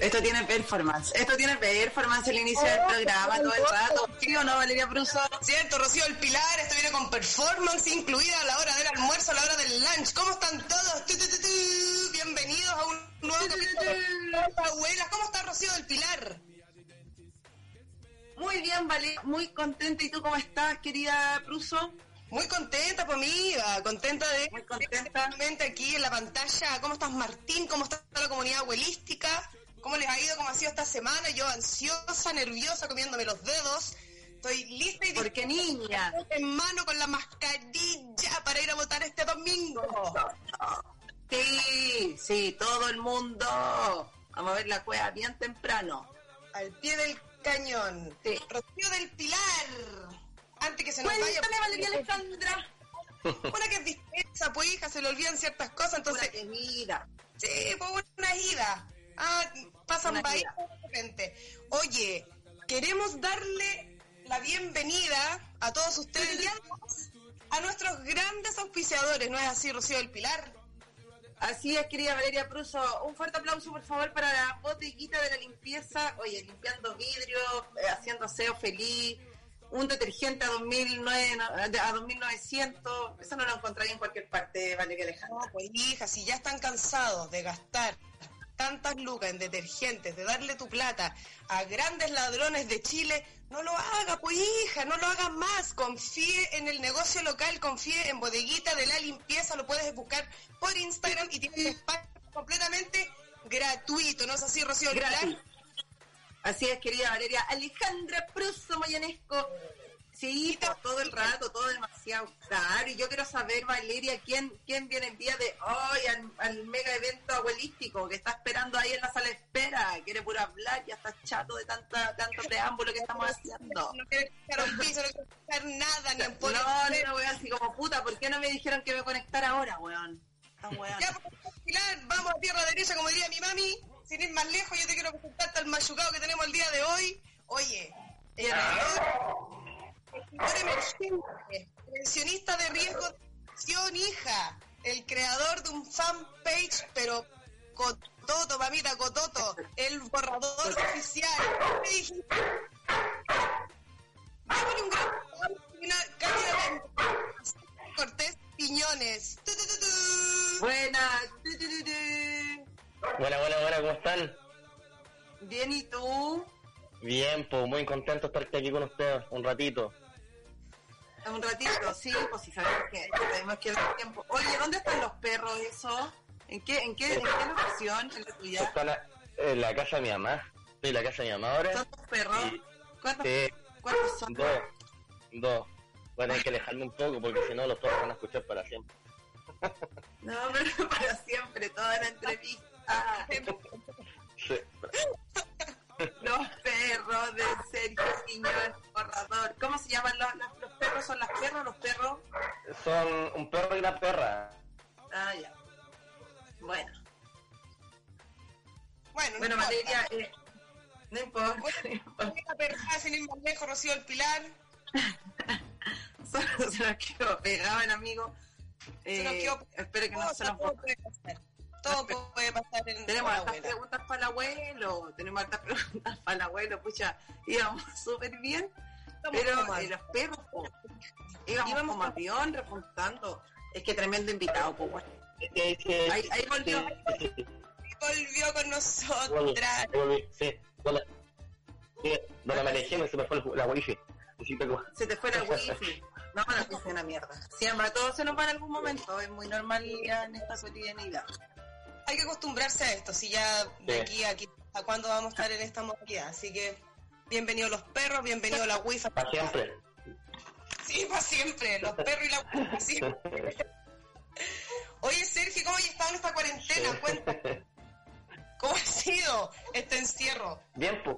Esto tiene performance. Esto tiene performance el inicio del programa todo el rato. ¿Sí o no, Valeria Pruso? Cierto, Rocío El Pilar, esto viene con performance incluida a la hora del almuerzo, a la hora del lunch. ¿Cómo están todos? Tu, tu, tu. Bienvenidos a un nuevo capítulo. Abuelas, ¿cómo está Rocío del Pilar? Muy bien, Valeria. Muy contenta. ¿Y tú cómo estás, querida Pruso? Muy contenta, pues amiga, contenta de Muy contenta. Aquí en la pantalla. ¿Cómo estás, Martín? ¿Cómo está la comunidad abuelística? ¿Cómo les ha ido? ¿Cómo ha sido esta semana? Yo ansiosa, nerviosa, comiéndome los dedos. Estoy lista y Porque niña. en mano con la mascarilla para ir a votar este domingo. Sí, sí, todo el mundo. Vamos a ver la cueva bien temprano. Al pie del cañón. Sí. Rocío del Pilar. Antes que se nos vaya. Cuéntame, Valeria Alejandra. Una que es dispensa, pues hija, se le olvidan ciertas cosas, Entonces, entonces, querida. sí, pues una ida. Ah, pasan ida. de repente. Oye, queremos darle la bienvenida a todos ustedes a nuestros grandes auspiciadores, ¿no es así, Rocío del Pilar? Así es, querida Valeria Pruso. Un fuerte aplauso, por favor, para la bodeguita de la limpieza. Oye, limpiando vidrio, eh, haciendo aseo feliz. Un detergente a 2009, no, a 2900. Eso no lo encontraría en cualquier parte, Valeria Alejandra. No, pues hija, si ya están cansados de gastar tantas lucas en detergentes, de darle tu plata a grandes ladrones de Chile, no lo haga, pues hija, no lo haga más. Confíe en el negocio local, confíe en Bodeguita de la Limpieza, lo puedes buscar por Instagram y tiene un espacio completamente gratuito, ¿no es así, Rocío? Gratis. Así es, querida Valeria. Alejandra Pruso Mayanesco. Sí, todo el rato, todo demasiado claro. Y yo quiero saber, Valeria, ¿quién, quién viene el día de hoy al, al mega evento abuelístico que está esperando ahí en la sala de espera? Quiere puro hablar, ya está chato de tanta, tanto preámbulo que estamos haciendo. No quiere escuchar un piso, no quiere escuchar nada, ni en No, no, no, weón, así como puta, ¿por qué no me dijeron que me conectara ahora, weón? Tan weón. Ya, pues, Pilar, vamos a tierra derecha, como diría mi mami. Sin ir más lejos, yo te quiero presentarte al machucado que tenemos el día de hoy. Oye, el escritor emergente, pensionista de riesgo de adicción, hija, el creador de un fanpage, pero cototo, mamita, cototo, el borrador oficial. ¿Qué dijiste? Démosle un gran una bienvenida. Cortés Piñones. Tu, tu, tu, tu. Buena. tu, tu, tu, tu. Buena, buena, buena, ¿cómo están? Bien, ¿y tú? Bien, pues muy contento de estar aquí con ustedes un ratito. Un ratito, sí, pues si sabemos que tenemos que dar tiempo. Oye, ¿dónde están los perros eso? ¿En qué, en qué, en qué locación? ¿En la tuya? La- en la casa de mi mamá. Estoy en la casa de mi mamá ahora. ¿Son tus perros? Y- ¿Cuántos, Sí, cuántos son? dos. Dos. A tener que alejarme un poco porque si no los perros van a escuchar para siempre. No, pero para siempre, toda la entrevista. Sí. Los perros de Sergio Quiñón, borrador. ¿Cómo se llaman los, los, los perros? ¿Son las perras o los perros? Son un perro y una perra. Ah, ya. Bueno, Bueno, no bueno. Valeria, eh, no importa. no Bueno, una persona sin ir más lejos, Rocío el Pilar. Solo se nos quedó pegado, amigo. Se nos Eh, quedó- espero que no se. Todo puede pasar en Tenemos la hartas abuela. preguntas para el abuelo, tenemos hartas preguntas para el abuelo, pucha, íbamos súper bien, Estamos pero eh, los perros, po, íbamos, Íbamos como avión repuntando. Es que tremendo invitado, pues bueno. Ahí, ahí volvió. volvió con nosotras. sí. No alejé, me se me fue el- la wifi. Que, Se te fue la wifi. No, la wifi es una mierda. Siempre a todos se nos va en algún momento, es muy normal ya en esta cotidianidad. Hay que acostumbrarse a esto, si ya de Sí. aquí a aquí, a cuándo vamos a estar en esta modalidad. Así que, bienvenidos los perros, bienvenido la wifi. para siempre. Sí, para siempre, los perros y la wifi, siempre. Oye, Sergio, ¿cómo has estado en esta cuarentena? ¿cómo ha sido este encierro? Bien, pues.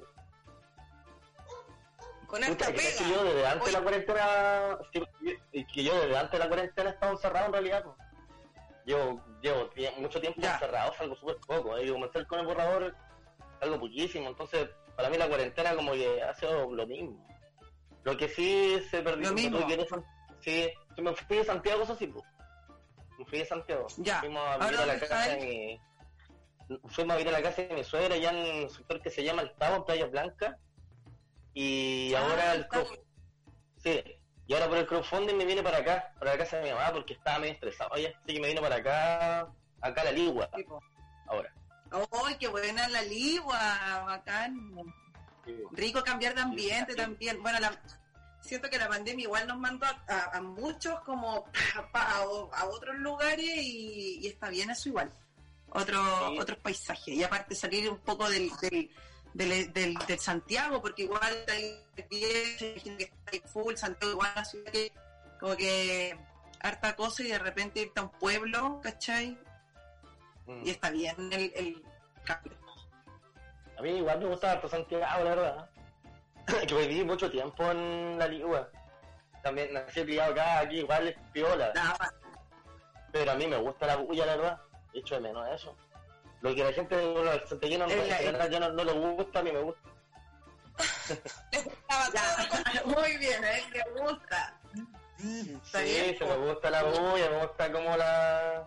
con Puta, harta que pega. yo desde antes de Oye, la cuarentena, sí, que yo desde antes de la cuarentena he estado encerrado en realidad. po. Llevo, llevo tie- mucho tiempo Ya. encerrado, salgo súper poco. Y comencé con el borrador, salgo poquísimo. Entonces, para mí la cuarentena como que ha sido lo mismo. Lo que sí se perdió, Lo mismo. que sí, yo me fui de Santiago, eso sí, po. me fui de Santiago. Ya. Fuimos a ¿Ahora vivir a la casa de mi... Fuimos a vivir a la casa de mi suegra, allá en un sector que se llama El Tavo, en Playa Blanca. Y Ah, ahora el Sí, y ahora por el crowdfunding me vine para acá, para la casa de mi mamá, porque estaba medio estresado ya. Así que me vine para acá, acá a la Ligua, ahora. ¡Ay, qué buena la ligua! Bacán. Rico cambiar de ambiente también. Bueno, la, siento que la pandemia igual nos mandó a, a- a muchos como a, otros lugares y, y está bien eso igual. Otro, Sí. Otros paisajes. Y aparte salir un poco del, del, del, del- del Santiago, porque igual está que está full, Santiago igual una ciudad que como que harta cosa y de repente irte a un pueblo, ¿cachai? Mm. Y está bien el, el cambio. A mí igual me gusta harto Santiago, la verdad. que viví mucho tiempo en la Ligua. También nací criado acá, aquí igual es piola. Nada, Pero a mí me gusta la bulla, la verdad. Echo de menos eso. Lo que la gente de los santiaguinos no, la- no, no le gusta, a mí me gusta. Ya, muy bien, a él le gusta. Sí, bien, se me gusta la bulla, me gusta como la...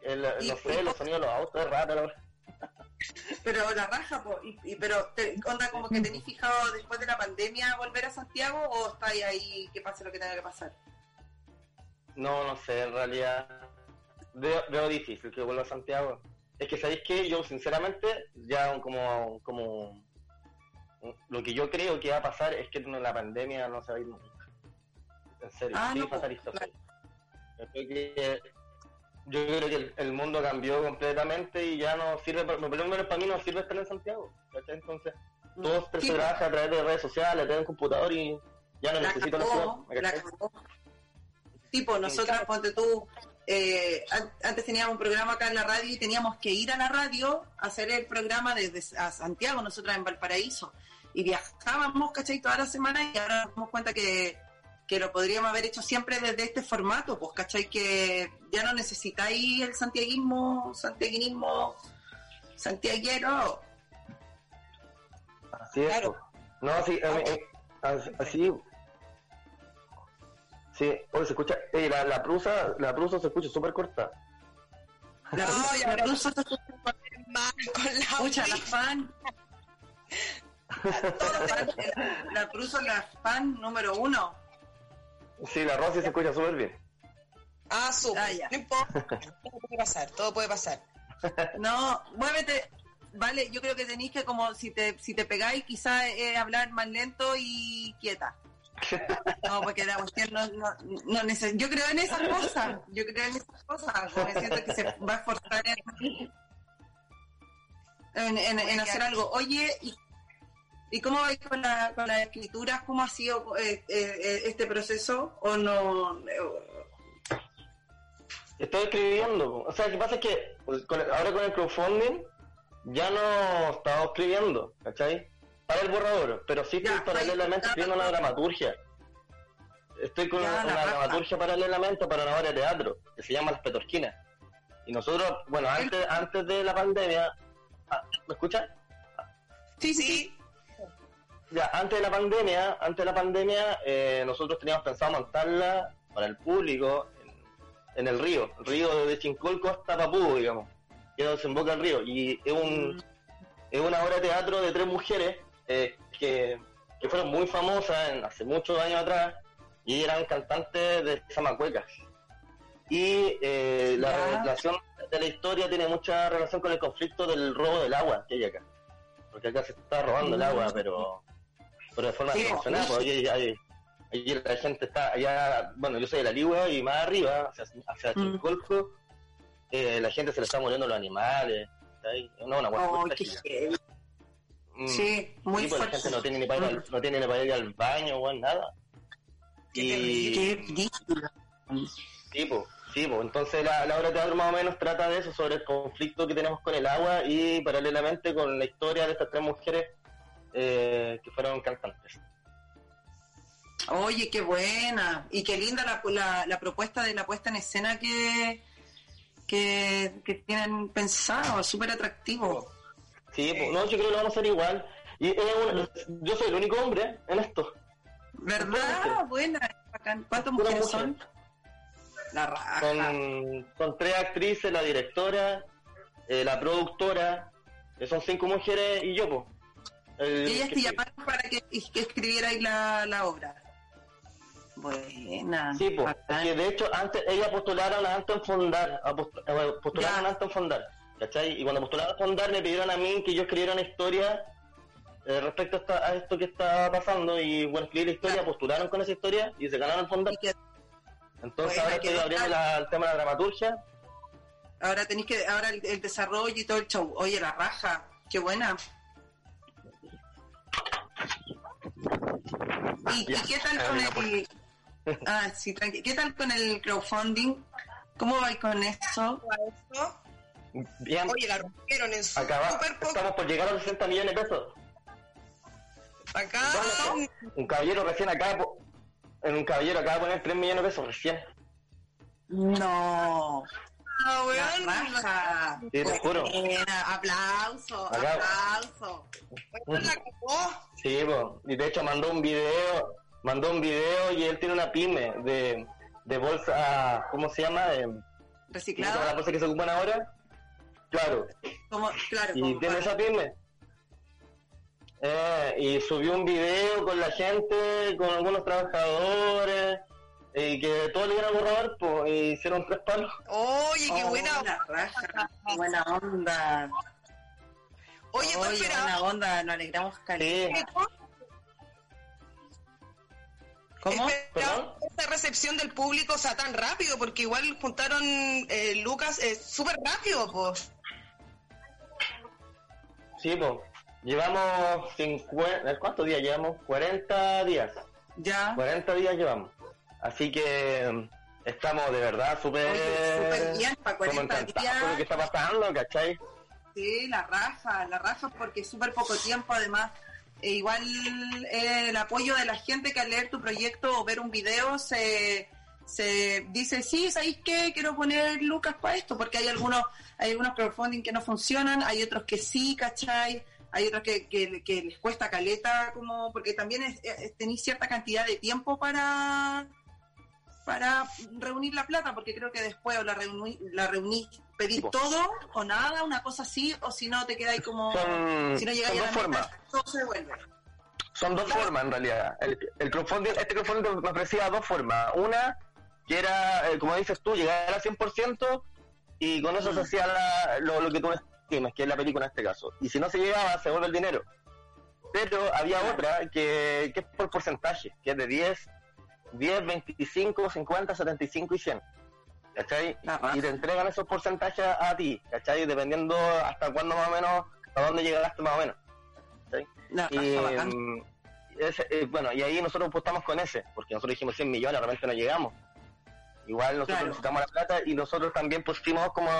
El, los sonidos de los autos, es raro, la verdad. Pero la raja, po, y, y- pero te, onda como que tenéis fijado después de la pandemia volver a Santiago o estáis ahí que pase lo que tenga que pasar. No, no sé, en realidad veo, veo difícil que vuelva a Santiago. Es que sabéis que yo sinceramente ya como, como lo que yo creo que va a pasar es que la pandemia no se va a ir nunca. En serio, Ah, sí, no, soy. Yo creo que yo creo que el, el mundo cambió completamente y ya no sirve, por lo menos para mí no sirve estar en Santiago. ¿cachai? Entonces, todo se Sí, trabaja a través de redes sociales, a través de un computador y ya no la necesito la ciudad. ¿me la cagó. Tipo, nosotros, ponte tú, eh, an- antes teníamos un programa acá en la radio y teníamos que ir a la radio a hacer el programa desde a Santiago, nosotros en Valparaíso. Y viajábamos, ¿cachai? Toda la semana y ahora nos damos cuenta que, que lo podríamos haber hecho siempre desde este formato, pues, ¿cachai? Que ya no necesitáis el santiaguismo, santiaguinismo, santiaguero. Así es. Claro. po. No, sí, eh, as- así. Sí, hoy se escucha, eh, la, la prusa, la prusa se escucha súper corta. La, No, la, no. Rusa- Mal con la escucha, la fan. la, la Prusa, la fan número uno. Sí, la Rosy se escucha súper bien. Ah, súper. Ah, ya. No importa. Todo puede pasar, todo puede pasar. No, muévete. Vale, yo creo que tenéis que como si te si te pegáis quizás eh, hablar más lento y quieta. No, porque la cuestión no, no, yo creo en esas cosas, yo creo en esas cosas, porque siento que se va a esforzar en, hacer algo. Oye, ¿y, cómo vais con, la, con las escrituras? ¿Cómo ha sido eh, eh, este proceso? ¿O no? eh, Estoy escribiendo. O sea, lo que pasa es que pues, ahora con el crowdfunding ya no estaba escribiendo, ¿cachai? Para el borrador, pero sí estoy Ya, paralelamente escribiendo una dramaturgia. Estoy con Ya, una raja. dramaturgia paralelamente para una obra de teatro que se llama Las Petorquinas. Y nosotros, bueno, antes, antes de la pandemia, ah, ¿me escuchan? Sí, sí. Ya, antes de la pandemia, antes de la pandemia, eh, nosotros teníamos pensado montarla para el público en, en el río, el río de Chincolco hasta Papú, digamos, que desemboca el río. Y es un es una obra de teatro de tres mujeres eh, que, que fueron muy famosas en, hace muchos años atrás y eran cantantes de Zamacuecas. Y eh, la relación de la historia tiene mucha relación con el conflicto del robo del agua que hay acá. Porque acá se está robando el agua, pero, pero de forma Sí. Porque ahí la gente está allá, bueno, yo soy de la Ligua y más arriba, hacia, hacia Mm. Eh, la gente se le está muriendo los animales. No, una Oh, qué. Mm. Sí, muy Sí, pues la fuerte. gente no tiene ni para ir al, no tiene ni para ir al baño o nada. Qué Y, sí, pues, sí, pues. Entonces la, la obra de teatro más o menos trata de eso, sobre el conflicto que tenemos con el agua y paralelamente con la historia de estas tres mujeres eh, que fueron cantantes. Oye, qué buena. Y qué linda la, la, la propuesta de la puesta en escena que, que, que tienen pensado. Súper atractivo. Sí, pues, no, yo creo que lo vamos a hacer igual. Y un- yo soy el único hombre en esto. ¿Verdad? Buena. bacán. ¿Cuántas mujeres mujer. son? La raja. Son, son tres actrices, la directora, eh, la productora, que son cinco mujeres y yo, pues. El- Y ellas te llamaron para que, que escribierais la, la obra. Buena. Sí, pues. de hecho, antes ellas postularon a Anton Fondar, eh, postularon Ya. a Anton Fondar, ¿cachai? Y cuando postularon a Fondar me pidieron a mí que yo escribiera una historia eh, respecto a, esta- a esto que estaba pasando y bueno, escribí la historia, Claro. postularon con esa historia y se ganaron el Fondar. Entonces ahora estoy abriendo la- el tema de la dramaturgia. ahora tenéis que, ahora el, el desarrollo y todo el show. Oye, la raja. Qué buena. ¿Y, Ya, y qué tal con el... Ah, sí, tranqui- ¿Qué tal con el crowdfunding? ¿Cómo vais con eso? Eso. Bien, Oye, la rompieron en su acaba, super poco. estamos por llegar a los 60 millones de pesos. Acá. Un caballero recién acaba, po- en un caballero acaba de poner 3 millones de pesos recién. No. Ah, La weón. raja. Sí, te juro. Buena, aplauso, Acá. aplauso. la cagó. Sí, po. y de hecho mandó un video, mandó un video y él tiene una pyme de, de bolsa, ¿cómo se llama? De, ¿cómo se llama la Reciclado. bolsa que se ocupan ahora? Claro, Como, claro, y como tiene para- esa pyme. Eh, y subió un video con la gente, con algunos trabajadores, y que todos le dieron a borrador, pues, y hicieron tres palos. Oye, qué Oh, buena. la raja, buena onda. Oye, Oye, buena onda, nos alegramos Sí, caleta. ¿Cómo? Esperaba esta recepción del público, o sea, tan rápido, porque igual juntaron eh, Lucas eh, súper rápido, pues. Sí, pues. Llevamos 50, ¿cuántos días llevamos? 40 días. Ya. 40 días llevamos. Así que mm, estamos de verdad súper... Súper bien, para como 40 encantados con lo que días. está pasando, ¿cachai? Sí, la raja, la raja porque es súper poco tiempo además. E igual eh, el apoyo de la gente que al leer tu proyecto o ver un video se, se dice, sí, ¿sabéis qué? Quiero poner lucas para esto, porque hay algunos, hay algunos crowdfunding que no funcionan, hay otros que sí, ¿cachai? Hay otros que, que, que les cuesta caleta, como porque también es- es- tenéis cierta cantidad de tiempo para para reunir la plata, porque creo que después o la reuní, la reuní, pedís Tipo. todo o nada, una cosa así, o si no te quedáis como, Son, si no llegáis a la formas. todo se devuelve. Son dos formas en realidad. El, el crowdfunding, este crowdfunding me ofrecía dos formas. Una, que era, eh, como dices tú, llegar al 100% y con eso se hacía la- lo, lo que tú estimes, que es la película en este caso. Y si no se llegaba, se vuelve el dinero. Pero había otra que, que es por porcentaje, que es de 10, 10, 25, 50, 75 y 100. ¿Cachai? La raja. Y te entregan esos porcentajes a, ti, ¿cachai? Dependiendo hasta cuándo más o menos, a dónde llegaste más o menos. raja, Y, mm, ese, eh, bueno, y ahí nosotros apostamos con ese, porque nosotros dijimos 100 millones, realmente no llegamos. Igual nosotros Claro. necesitamos la plata y nosotros también pusimos como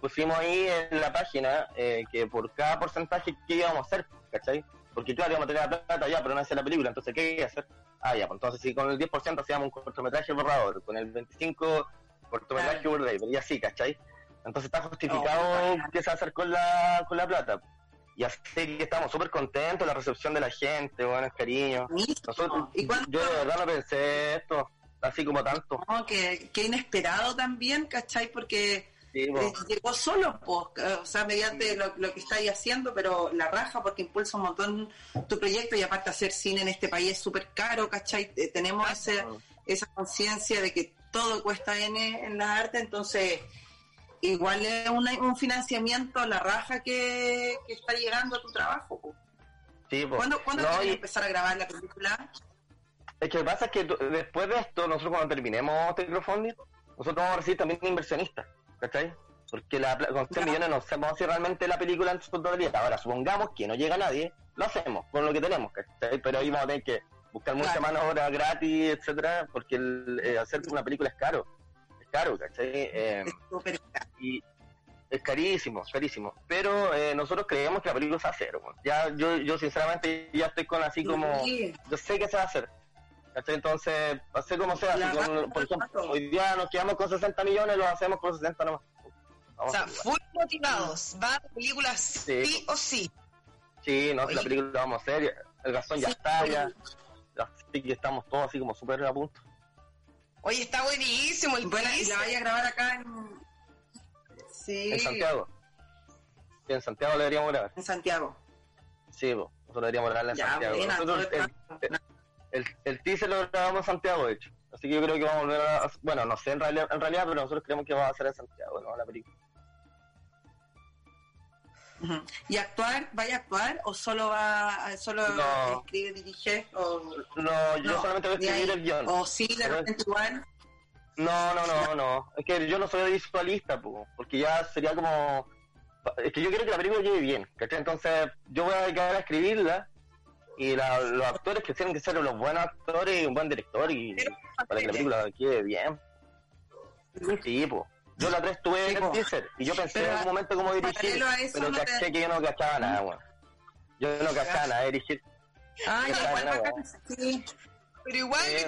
pusimos ahí en la página eh, que por cada porcentaje que íbamos a hacer, ¿cachai? Porque claro, íbamos a tener la plata ya, pero no hacía la película, entonces ¿qué iba a hacer? Ah, ya, pues entonces si con el 10% hacíamos un cortometraje borrador, con el 25% cortometraje Claro. Y así, ¿cachai? Entonces está Oh, justificado bacán. qué se va a hacer con la, con la plata. Y así que estamos súper contentos, la recepción de la gente, bueno, el cariño. Nosotros, yo de verdad no pensé esto, así como tanto. No, que, que inesperado también, ¿cachai? Porque Sí, eh, llegó solo, pues, o sea, mediante lo, lo que estáis haciendo, pero la raja porque impulsa un montón tu proyecto y aparte hacer cine en este país es súper caro, ¿cachai? Eh, tenemos ese, esa conciencia de que todo cuesta N en la arte, entonces igual es una- un financiamiento, la raja que, que está llegando a tu trabajo. po. Sí, po. ¿Cuándo, ¿cuándo No, y- empezar a grabar la película? Es que lo que pasa es que después de esto, nosotros cuando terminemos este crowdfunding, nosotros vamos a recibir también inversionistas, ¿cachai? Porque la, con 100 Ya. millones no sabemos si realmente la película en su totalidad. Ahora, supongamos que no llega nadie, lo hacemos con lo que tenemos, ¿cachai? Pero ahí vamos a tener que buscar mucha Claro. mano obra gratis, etcétera, porque el, eh, hacer una película es caro. Es caro, ¿cachai? Eh, Es súper y es carísimo, es carísimo. Pero eh, nosotros creemos que la película se va a hacer. Ya, yo, yo sinceramente ya estoy con así como... Yo sé que se va a hacer. ¿Cachai? Entonces, hacer como sea. La si con- por ejemplo, hoy día nos quedamos con 60 millones, lo hacemos con 60 nomás. O Vamos sea, a hacerlo. full motivados. Va a películas Sí. sí o sí. Sí, no, si la Oye. película la vamos a hacer, ya- el gastón ya Sí, está, oye. ya. Así que estamos todos así como súper a punto. Oye, está buenísimo el y teaser. la vaya a grabar acá en... Sí, En Santiago. Sí, en Santiago lo deberíamos grabar. en Santiago. Sí, po, nosotros deberíamos grabarla en Ya, Santiago. buena, Nosotros el, el- el, teaser lo grabamos en Santiago, de hecho. Así que yo creo que vamos a volver a... Bueno, no sé en realidad, en realidad pero nosotros creemos que va a ser en Santiago, ¿no? La película. ¿Y actuar? ¿Vaya a actuar o solo va a- solo No. escribe, dirige? O, No, yo no, solamente voy a escribir el guion. O sí, de repente igual. No, no, no, no. Es que yo no soy visualista, po, porque ya sería como... Es que yo quiero que la película llegue bien, ¿cachai? Entonces yo voy a dedicar a escribirla y la- los actores que tienen que ser los buenos actores y un buen director y Pero, para que la película quede bien. Sí, po. Yo la tres estuve Sí, en el teaser y yo pensé Pero en un momento como dirigir, pero no te- caché que yo no cachaba nada, weón. Yo no cachaba nada de dirigir. Ah, Ya, igual. Sí, Pero igual Sí,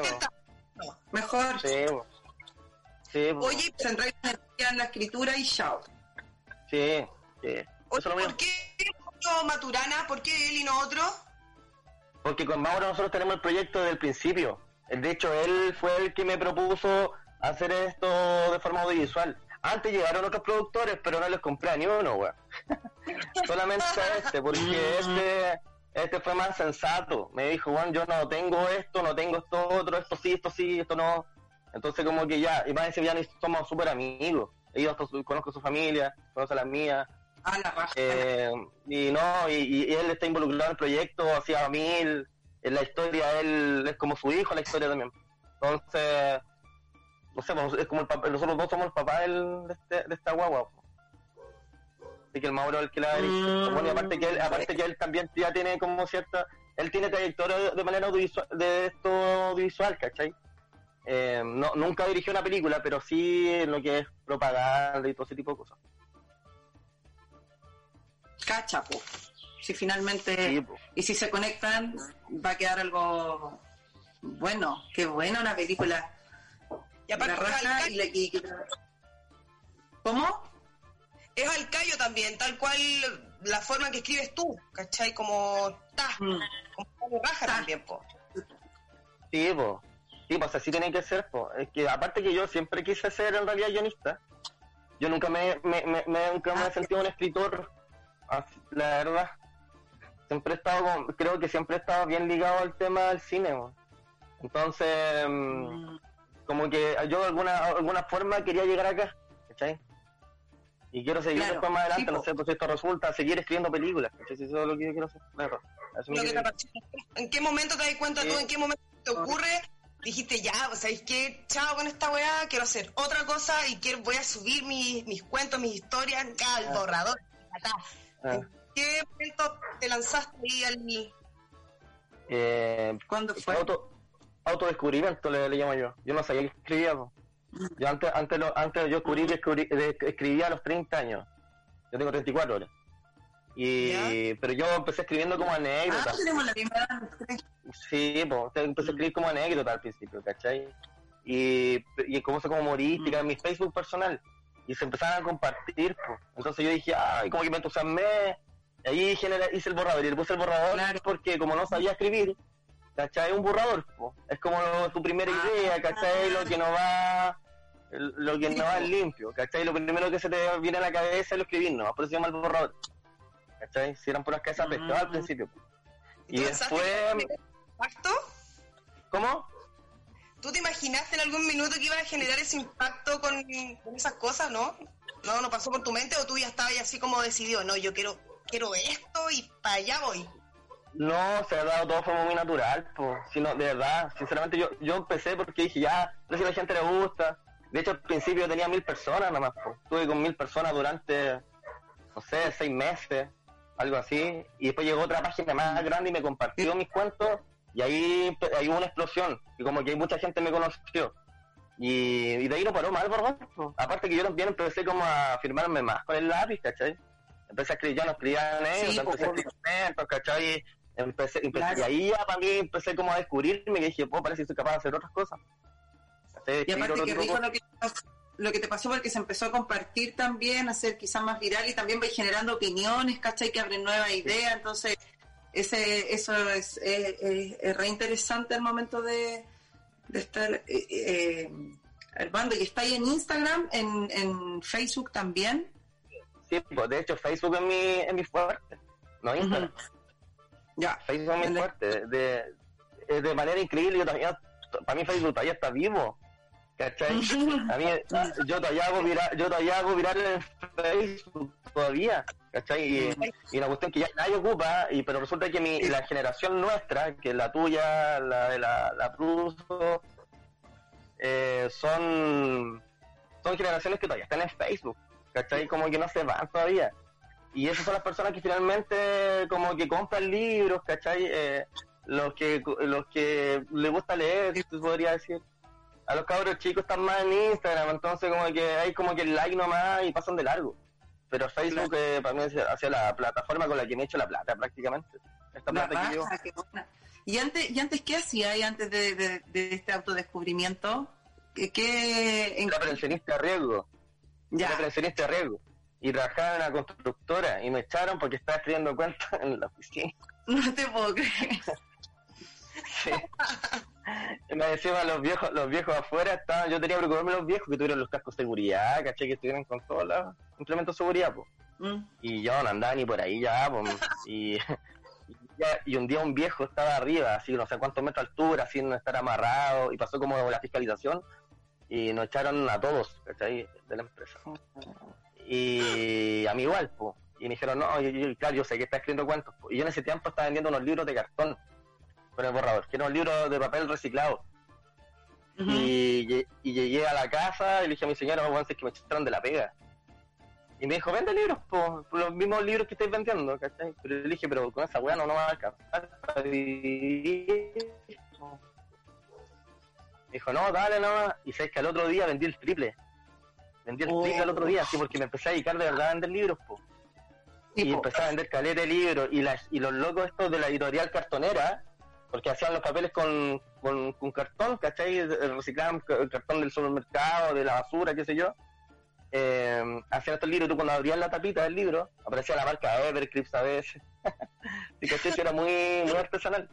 bo. mejor. Sí, po. Sí, po. Oye, Centrar energía en la escritura y chao. Sí, sí. Oye. ¿por qué no Maturana? ¿Por qué él y no otro? Porque con Mauro nosotros tenemos el proyecto desde el principio. De hecho, él fue el que me propuso hacer esto de forma audiovisual. Antes llegaron otros productores, pero no les compré a ni uno, weón. Solamente a este, porque este, este fue más sensato. Me dijo, Juan, yo no tengo esto, no tengo esto otro, esto sí, esto sí, esto no. Entonces como que ya, y más ya somos súper amigos. Ellos conozco su familia, conozco la mía. A la. Eh, y no, y, y él está involucrado en el proyecto, hacía mil, en la historia, él es como su hijo la historia también. Entonces, no sé, pues, es como el papá, nosotros dos somos el papá del, de, este- de esta guagua. Así que el Mauro es el que la. Mm. Bueno, y aparte que él, aparte que él también ya tiene como cierta, él tiene trayectoria de, de manera audiovisual, de esto audiovisual, ¿cachai? Eh, no, nunca dirigió una película, pero sí en lo que es propaganda y todo ese tipo de cosas. Cacha, po. Si finalmente. Sí, po. Y si se conectan, va a quedar algo bueno. Qué buena una película. Y aparte La es raja Alcayo, y la- y- y- ¿Cómo? es Alcayo también, tal cual la forma en que escribes tú, ¿cachai? Como ta, Mm. como raja Ta. también, po. Sí, pues. Sí, pues así tiene que ser, pues. Es que aparte que yo siempre quise ser en realidad guionista. Yo nunca me, me, me, me- nunca me he sentido un escritor, así, la verdad. Siempre he estado, con- creo que siempre he estado bien ligado al tema del cine. Entonces, mm, Mm. como que yo de alguna, alguna forma quería llegar acá, ¿cachai? Y quiero seguir Claro, después más adelante, no sé, pues esto resulta, seguir escribiendo películas, ¿cachai? Si Eso es lo que yo quiero hacer, verdad. Eso Lo que te. ¿En qué momento te das cuenta Sí. tú? ¿En qué momento te ocurre? Dijiste, ya, ¿sabéis qué? Chao con esta weá, quiero hacer otra cosa y quiero, voy a subir mis, mis cuentos, mis historias al Ah. borrador. acá. Ah. ¿En qué momento te lanzaste ahí al... Eh, ¿Cuándo fue? Auto, autodescubrimiento le, le llamo yo. Yo no sabía que escribía. po. Yo antes, antes, lo- antes yo descubrí que escribía a los 30 años. Yo tengo 34 ahora. Y, pero yo empecé escribiendo como Ah, anécdota. tenemos la misma. Sí, pues, empecé a escribir como anécdota al principio, ¿cachai? Y, y como eso como humorística en mi Facebook personal. Y se empezaron a compartir, pues. Entonces yo dije, ay, como que me entusiasmé. Y ahí genera- hice el borrador. Y le puse el borrador Claro. porque como no sabía escribir, ¿cachai? Un borrador, po. Es como lo- tu primera Ah. idea, ¿cachai? Lo que no va... Lo que no va limpio, ¿cachai? Lo primero que se te viene a la cabeza es lo escribir, ¿no? Por eso se llama el borrador. ¿Cachai? Si eran puras al Mm. principio. po. ¿Tú Y después... impacto? ¿Cómo? ¿Tú te imaginaste en algún minuto que iba a generar ese impacto con, con esas cosas, no? ¿No no pasó por tu mente o tú ya estabas así como decidido, no, yo quiero quiero esto y para allá voy? No, se ha dado todo forma muy natural, pues. Sino, de verdad, sinceramente yo, yo empecé porque dije, ya, no sé si a la gente le gusta. De hecho, al principio tenía mil personas nada más, pues. Estuve con mil personas durante, no sé, seis meses, algo así. Y después llegó otra página más grande y me compartió mis cuentos. Y ahí, ahí hubo una explosión. Y como que mucha gente me conoció. Y, y de ahí no paró mal, ¿verdad? Pues. Aparte que yo también empecé como a firmarme más con el lápiz, ¿cachai? Empecé a escribir, ya no escribía en ellos, Sí, empecé a pues, escribir cuentos, ¿cachai? Empecé, empecé Claro. y ahí ya para mí empecé como a descubrirme y dije, oh, parece que soy capaz de hacer otras cosas. Y aparte que rico lo que, te pasó- lo que te pasó porque se empezó a compartir también, a ser quizás más viral y también va generando opiniones, ¿cachai? Que abren nuevas ideas, entonces ese eso es, es, es- es re interesante al momento de, de estar eh, eh. Y está ahí en Instagram, en, en Facebook también. Sí, pues de hecho Facebook es mi, es mi fuerte, no Instagram. Ya. Facebook es Ande- fuerte. De, de, de manera increíble, yo todavía, para mí Facebook todavía está vivo. ¿Cachai? A mí, yo todavía hago viral, yo todavía hago viral en Facebook todavía. ¿Cachai? Y, y la cuestión que ya nadie ocupa, y, pero resulta que mi, la generación nuestra, que es la tuya, la de la, la Pruso, eh, son, son generaciones que todavía están en Facebook. ¿Cachai? Como que no se van todavía y esas son las personas que finalmente como que compran libros, ¿cachai? Eh, los que los que les gusta leer, podría decir. A los cabros chicos están más en Instagram, entonces como que hay como que el like nomás y pasan de largo. Pero Facebook eh, para mí ha sido la plataforma con la que me he hecho la plata prácticamente. Esta La plata que qué buena. ¿Y antes, ¿Y antes qué hacía ahí antes de, de- de este autodescubrimiento? ¿Qué, qué, en- Era prevencionista de riesgo. ya. Era prevencionista de riesgo. Y trabajaba en una constructora y me echaron porque estaba escribiendo cuentas en la oficina. No te puedo creer. Sí. Me decían los viejos, los viejos afuera estaban, yo tenía que preocuparme los viejos que tuvieron los cascos de seguridad, caché que estuvieran con todos los implementos de seguridad, pues. Mm. Y yo no andaba ni por ahí ya, pues. Y, y, un día un viejo estaba arriba, así no sé cuántos metros de altura, sin estar amarrado, y pasó como la fiscalización, y nos echaron a todos, ¿cachai? De la empresa. Y a mí igual, pues. Y me dijeron, no, yo, yo- claro, yo sé que está escribiendo cuentos. po. Y yo en ese tiempo estaba vendiendo unos libros de cartón con el borrador, que eran unos libros de papel reciclado. Y, y llegué a la casa y le dije a mi señora, es que me echaron de la pega. Y me dijo, vende libros, po, por los mismos libros que estáis vendiendo, ¿cachai? Pero le dije, pero con esa weá no, no va a alcanzar para vivir. po". Me dijo, no, dale nomás. Y sabes que al otro día vendí el triple. Vendí el Oh. triple al otro día, sí, porque me empecé a dedicar de verdad a vender libros, po. Sí, y po. empecé a vender caleta de libros. Y, las, y los locos estos de la editorial cartonera, porque hacían los papeles con, con, con cartón, ¿cachai? Reciclaban el cartón del supermercado, de la basura, qué sé yo. Eh, hacían estos libros, tú cuando abrías la tapita del libro, aparecía la marca Everclips a veces. y cachai, era muy, muy artesanal.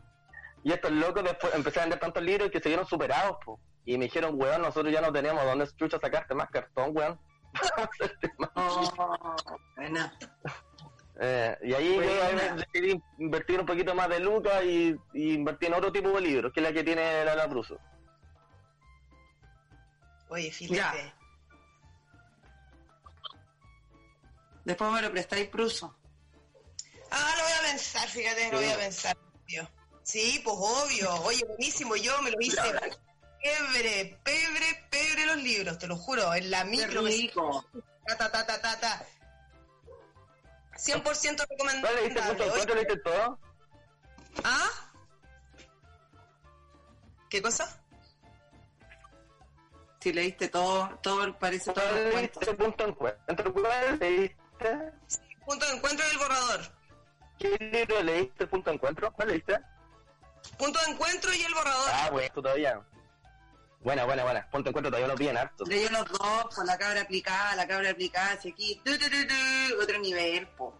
Y estos locos después empecé a vender tantos libros que se vieron superados, po. Y me dijeron, weón, nosotros ya no tenemos dónde chucha sacarte más cartón, weón. Oh, buena. Eh, y ahí yo Buena. ahí decidí invertir un poquito más de lucas y, y invertí en otro tipo de libros, que es la que tiene la Labruso. Oye. Ya. Después me lo prestáis pruso. Ah, lo voy a pensar, fíjate, lo voy a pensar. tío. Sí, pues obvio. Oye, buenísimo. Yo me lo hice pebre, pebre, pebre los libros, te lo juro. En la Qué micro, me- rico. ta, ta, ta, ta, ta, ta. 100% ¿Cuál leíste? ¿Cuánto, recomendable. cuánto Oye, leíste todo? ¿Ah? ¿Qué cosa? Si leíste todo, todo parece todos ¿Cuál los cuentos. leíste punto encuentro? ¿Cuál leíste? Punto de encuentro y el borrador. ¿Qué libro leíste punto encuentro? ¿Cuál leíste? Punto de encuentro y el borrador. Ah, bueno, todavía. Buena, buena, buena. Punto encuentro todavía los bien harto. De ellos los dos, con la cabra aplicada, la cabra aplicada, así aquí, du, du, du, otro nivel, po.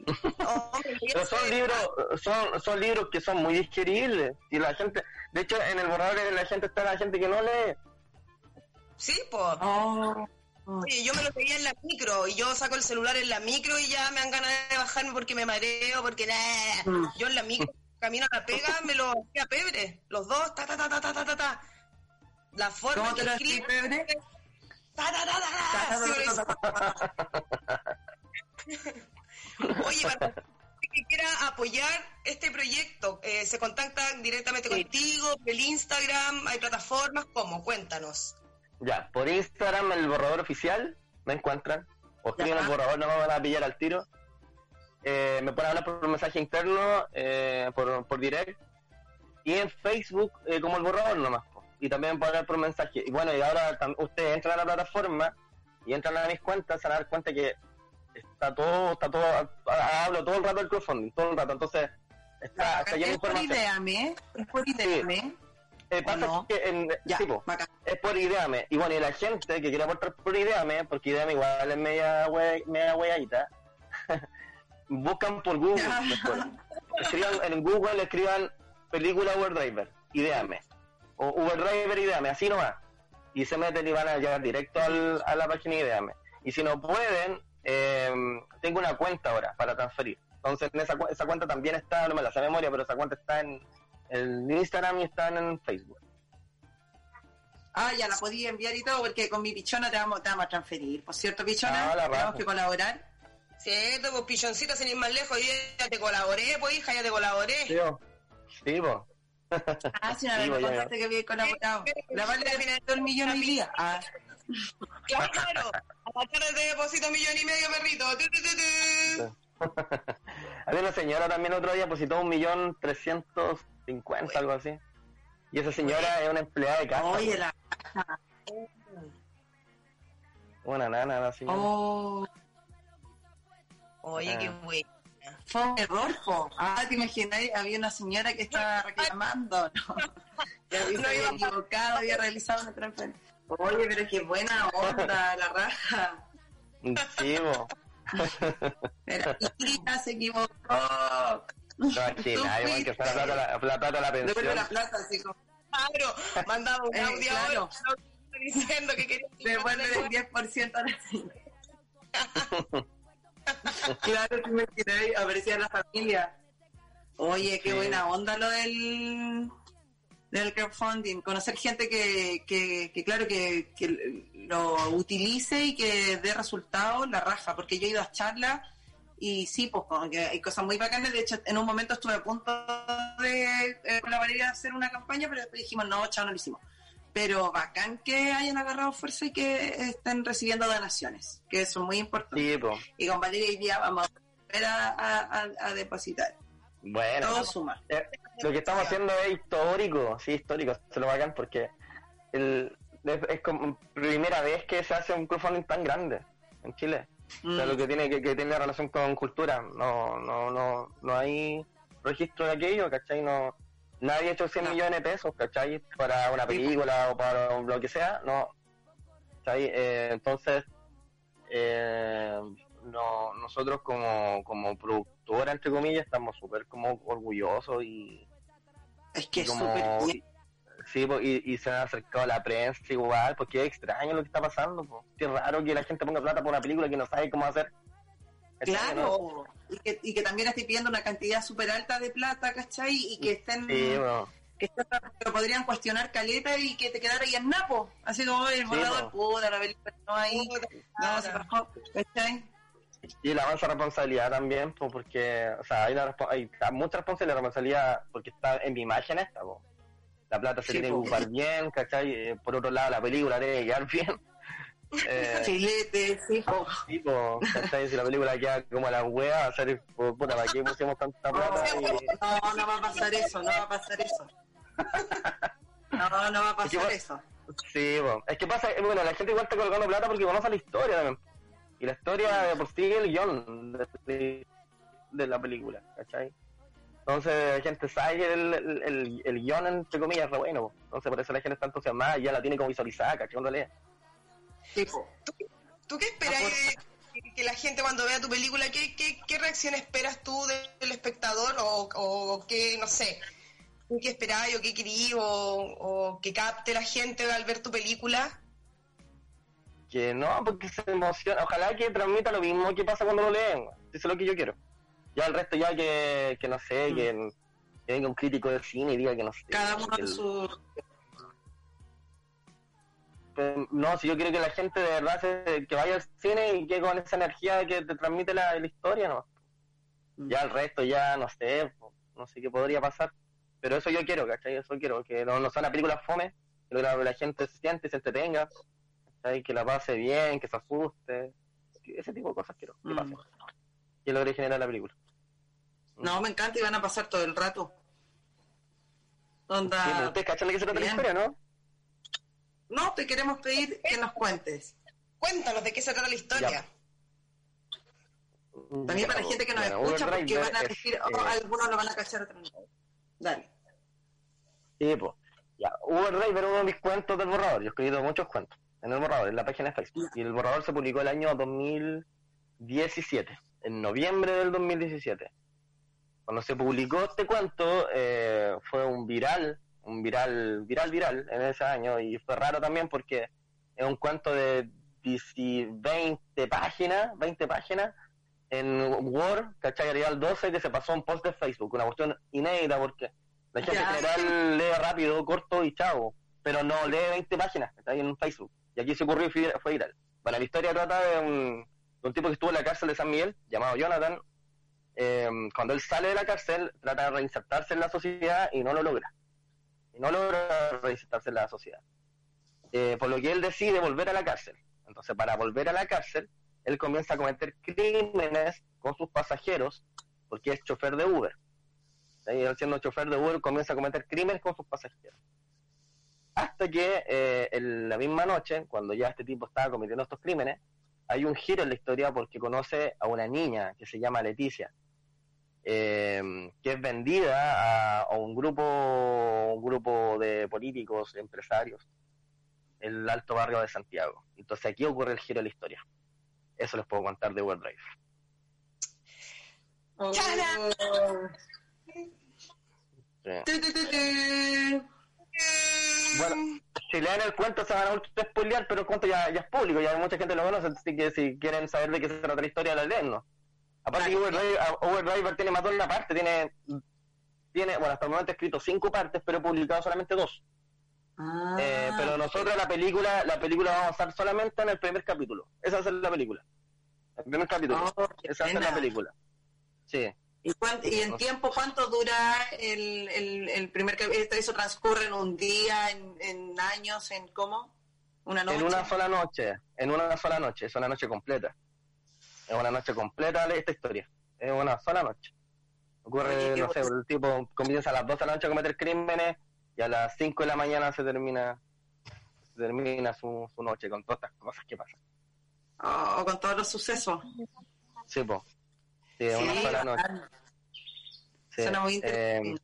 oh, Pero son libros, son, son libros que son muy digeribles. Y la gente, de hecho, en el borrador de la gente está la gente que no lee. Sí, po. Oh. Yo me lo pedía en la micro y yo saco el celular en la micro y ya me dan ganas de bajarme porque me mareo, porque nah. Mm. yo en la micro camino a la pega, me lo hacía pebre, los dos, ta ta ta ta ta ta ta la forma ¿Cómo te lo. Sí, Oye, para que quiera apoyar este proyecto, eh, se contactan directamente Sí. contigo, por el Instagram, hay plataformas, ¿cómo? Cuéntanos. Ya, por Instagram, el borrador oficial, me encuentran. O escriben el borrador, no me van a pillar al tiro. Eh, me pueden hablar por mensaje interno, eh, por, por direct. Y en Facebook, eh, como el borrador nomás. Y también hablar por mensaje. Y bueno, y ahora ustedes entran a la plataforma y entran a mis cuentas, se van a dar cuenta que está todo, está todo, ha- hablo todo el rato del crowdfunding, todo el rato. Entonces, Está, está lleno de Es por ideame, es por ideame. Eh, pasa no? que en, Ya, sí, es por Ideame. Y bueno, y la gente que quiere aportar por Ideame, porque Ideame igual es media, we, media weadita, buscan por Google. Escriban en Google, escriban película Uber Driver, Ideame. O Uber Driver, Ideame, así nomás. Y se meten y van a llegar directo al- a la página Ideame. Y si no pueden, eh, tengo una cuenta ahora para transferir. Entonces, en esa, esa cuenta también está, no me la sé de memoria, pero esa cuenta está en, en Instagram y está en Facebook. Ah, ya la podía enviar y todo, porque con mi pichona te vamos, te vamos a transferir. Por cierto, pichona, Ah, tenemos raja. que colaborar. Cierto, pues pichoncito, sin ir más lejos, yo ya te colaboré, pues hija, ya te colaboré. Sí. Sí. Ah, sí, una vez me contaste que había colaborado. La vale de todo el millón hoy día. Ah, Claro, a la tarde te deposito un millón y medio, perrito. Había una señora también otro día depositó un millón trescientos cincuenta, algo así. Y esa señora es una empleada de casa. oye, la... Una nana, la señora. Oh, Oye, Ah. qué bueno. Fue un error, po. Ah, te imaginas, había una señora que estaba reclamando, ¿no? Que había, equivocado, había realizado una transferencia. Oye, pero qué buena onda, la raja. Sí, po. Pero Irina se equivocó. No, Tú nadie, man, que fue la plata, la, la plata la Devuelve pensión. la plata, así como, Claro, mandaba un Eh, audio claro. ahora diciendo que quería devuelve el 10% a la señora. claro, te imaginas, aparecía la familia. Oye, qué Sí. buena onda lo del del crowdfunding, conocer gente que, que, que claro, que, que lo utilice y que dé resultados, la raja, porque yo he ido a charlas y sí, pues como que hay cosas muy bacanas, de hecho en un momento estuve a punto de eh, colaborar y hacer una campaña, pero después dijimos, no, chao, no lo hicimos. Pero bacán que hayan agarrado fuerza y que estén recibiendo donaciones, que eso es muy importante. Sí. Y con Valeria hoy día vamos a volver a, a- a- a depositar. Bueno. Todo suma. Eh, lo que estamos haciendo es histórico, sí, histórico, se lo bacán porque el, es, es como primera vez que se hace un crowdfunding tan grande en Chile. O sea, Mm. lo que tiene que, que tiene relación con cultura, no, no, no, no hay registro de aquello, ¿cachai? No, nadie ha hecho 100 No. millones de pesos, ¿cachai? Para una película o para lo que sea, no. ¿Cachai? Eh, entonces, eh, no, nosotros como, como productora, entre comillas, estamos súper como orgullosos y, Es que y es súper. Sí, po, y, y se ha acercado a la prensa igual, porque es extraño lo que está pasando. Po. Qué raro que la gente ponga plata por una película que no sabe cómo hacer. Claro, y que, y que también estoy pidiendo una cantidad súper alta de plata, ¿cachai? Y que estén, Sí, bueno. que estén- podrían cuestionar caleta y que te quedara ahí en Napo. Así como el borrador, puta, la película no ahí, no, se bajó, ¿cachai? Y la avanza responsabilidad también, po, porque, o sea, hay, una hay mucha responsabilidad, responsabilidad porque está en mi imagen esta, po. La plata se Sí, tiene que ocupar bien, ¿cachai? Eh, por otro lado, la película tiene que quedar bien. Eh, Filete, sí, po. sí, po, ¿cachai? Si la película queda como la wea, va a ser, po, puta, ¿para qué pusimos tanta plata? Y- No, no va a pasar eso, no va a pasar eso. No, no va a Es que pasar eso. Sí, bueno. es que pasa, eh, bueno, la gente igual está colgando plata porque conoce la historia también. Y la historia de por sí el guion de, de- de la película, ¿cachai? Entonces la gente sabe que el, el, el, el guion, entre comillas, es re bueno. po. Entonces por eso la gente está entusiasmada y ya la tiene como visualizada, ¿cachai? Cuando lee. ¿Tú qué esperas que- que la gente cuando vea tu película, qué, qué, qué reacción esperas tú del espectador o, o qué, no sé, qué esperáis o qué querí o, o que capte la gente al ver tu película? Que no, porque se emociona. Ojalá que transmita lo mismo que pasa cuando lo leen. Eso es lo que yo quiero. Ya el resto ya que, que no sé, que, que venga un crítico de cine y diga que no sé. Cada uno en su... No, si yo quiero que la gente de verdad se- que vaya al cine y que con esa energía que te transmite la, la historia, ¿no? Ya el resto ya no sé, no sé qué podría pasar. Pero eso yo quiero, ¿cachai? Eso quiero, que no, no sea una película fome, que la, la gente se siente y se entretenga, ¿cachai? Que la pase bien, que se asuste, que ese tipo de cosas quiero que Mm. pase. Que logre generar la película. No, me encanta y van a pasar todo el rato. Onda... Sí, pues, ¿Ustedes cachan qué se trata la historia, no? No, te queremos pedir que nos cuentes. Cuéntanos de qué se trata la historia. También para la gente que nos Bueno, escucha, Uber porque Driver van a es, decir, eh, oh, algunos lo van a cachar, otros no. Dale. Sí, pues. Ya, Uber Driver uno de mis cuentos del borrador. Yo he escrito muchos cuentos en el borrador, en la página de Facebook. Y el borrador se publicó el año 2017, en noviembre del 2017. Cuando se publicó este cuento, eh, fue un viral, un viral, viral, viral en ese año. Y fue raro también porque es un cuento de 10 20 páginas, 20 páginas en Word, ¿cachai? Arial 12 que se pasó un post de Facebook, una cuestión inédita porque la gente en general lee rápido, corto y chavo, pero no lee 20 páginas, está ahí en Facebook. Y aquí se ocurrió y fue fue viral. Bueno, la historia trata de un, de un tipo que estuvo en la cárcel de San Miguel, llamado Jonathan. Eh, cuando él sale de la cárcel, trata de reinsertarse en la sociedad y no lo logra. Y no logra reinsertarse en la sociedad. Eh, por lo que él decide volver a la cárcel. Entonces, para volver a la cárcel, él comienza a cometer crímenes con sus pasajeros, porque es chofer de Uber. Y siendo chofer de Uber comienza a cometer crímenes con sus pasajeros. Hasta que eh, en la misma noche, cuando ya este tipo estaba cometiendo estos crímenes, hay un giro en la historia porque conoce a una niña que se llama Leticia, eh, que es vendida a, a un grupo un grupo de políticos, empresarios, el alto barrio de Santiago. Entonces aquí ocurre el giro de la historia. Eso les puedo contar de Uber Drive. Oh. Sí. Bueno, si leen el cuento se van a mucho spoilear, pero el cuento ya, ya es público, ya mucha gente lo conoce, así que si quieren saber de qué se trata la historia, la leen, ¿no? Aparte que Uber Driver, Uber Driver tiene más de una parte, tiene, tiene, bueno, hasta el momento he escrito cinco partes, pero he publicado solamente dos. Ah, Eh, pero nosotros la película, la película vamos a estar solamente en el primer capítulo. Esa va a ser la película. El primer capítulo. Oh, Esa va a ser pena. la película. Sí. ¿Y, en tiempo cuánto dura el, el, el primer cap- esto- ¿Eso transcurre en un día, en, en años, en cómo? ¿Una noche? En una sola noche, en una sola noche, es una noche completa. Es una noche completa de esta historia. Es una sola noche. Ocurre, Oye, no sé, el tipo comienza a las 12 de la noche a cometer crímenes y a las 5 de la mañana se termina se termina su, su noche con todas estas cosas que pasan. Oh, con todos los sucesos. Sí, po. Sí, es una Sí, sola noche. bacán. Sí. Suena muy Eh, interesante.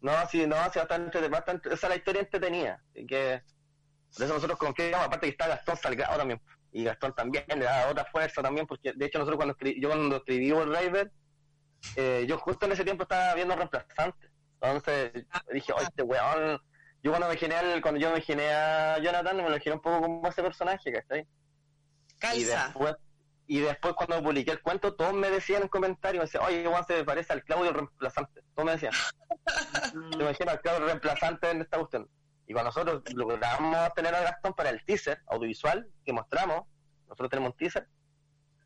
no, sí, no, sí, bastante, bastante, esa es la historia entretenida. Así que, por eso nosotros confiamos, aparte que está Gastón Salgado también. Y Gastón también le da otra fuerza también, porque de hecho nosotros cuando escri- yo cuando escribí World eh, yo justo en ese tiempo estaba viendo reemplazante. Entonces dije, oye, este weón, yo cuando me al- cuando yo me imaginé a Jonathan, me lo imaginé un poco como ese personaje, ¿cachai? Y Calza. después, y después cuando publiqué el cuento, todos me decían en comentarios, me decían, oye, Juan se parece al Claudio el reemplazante. Todos me decían, te imaginas al Claudio el reemplazante en esta cuestión. Y cuando nosotros logramos tener a Gastón para el teaser audiovisual que mostramos, nosotros tenemos un teaser,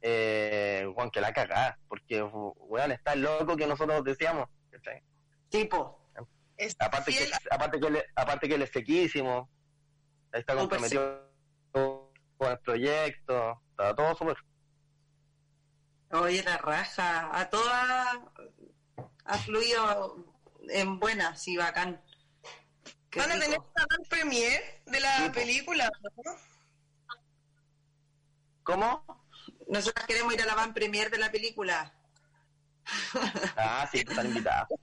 eh, Juan, que la cagada, porque, weón, está el loco que nosotros decíamos. ¿cachai? Tipo, Aparte que, aparte que, él, aparte que él es sequísimo, está Súper comprometido con el proyecto, está todo súper. oye, la raja. A todas ha fluido en buena, sí, bacán. Qué Van a rico. tener una premiere de la película, ¿no? ¿Cómo? Nosotros queremos ir a la van premier de la película. Ah, sí, están invitados.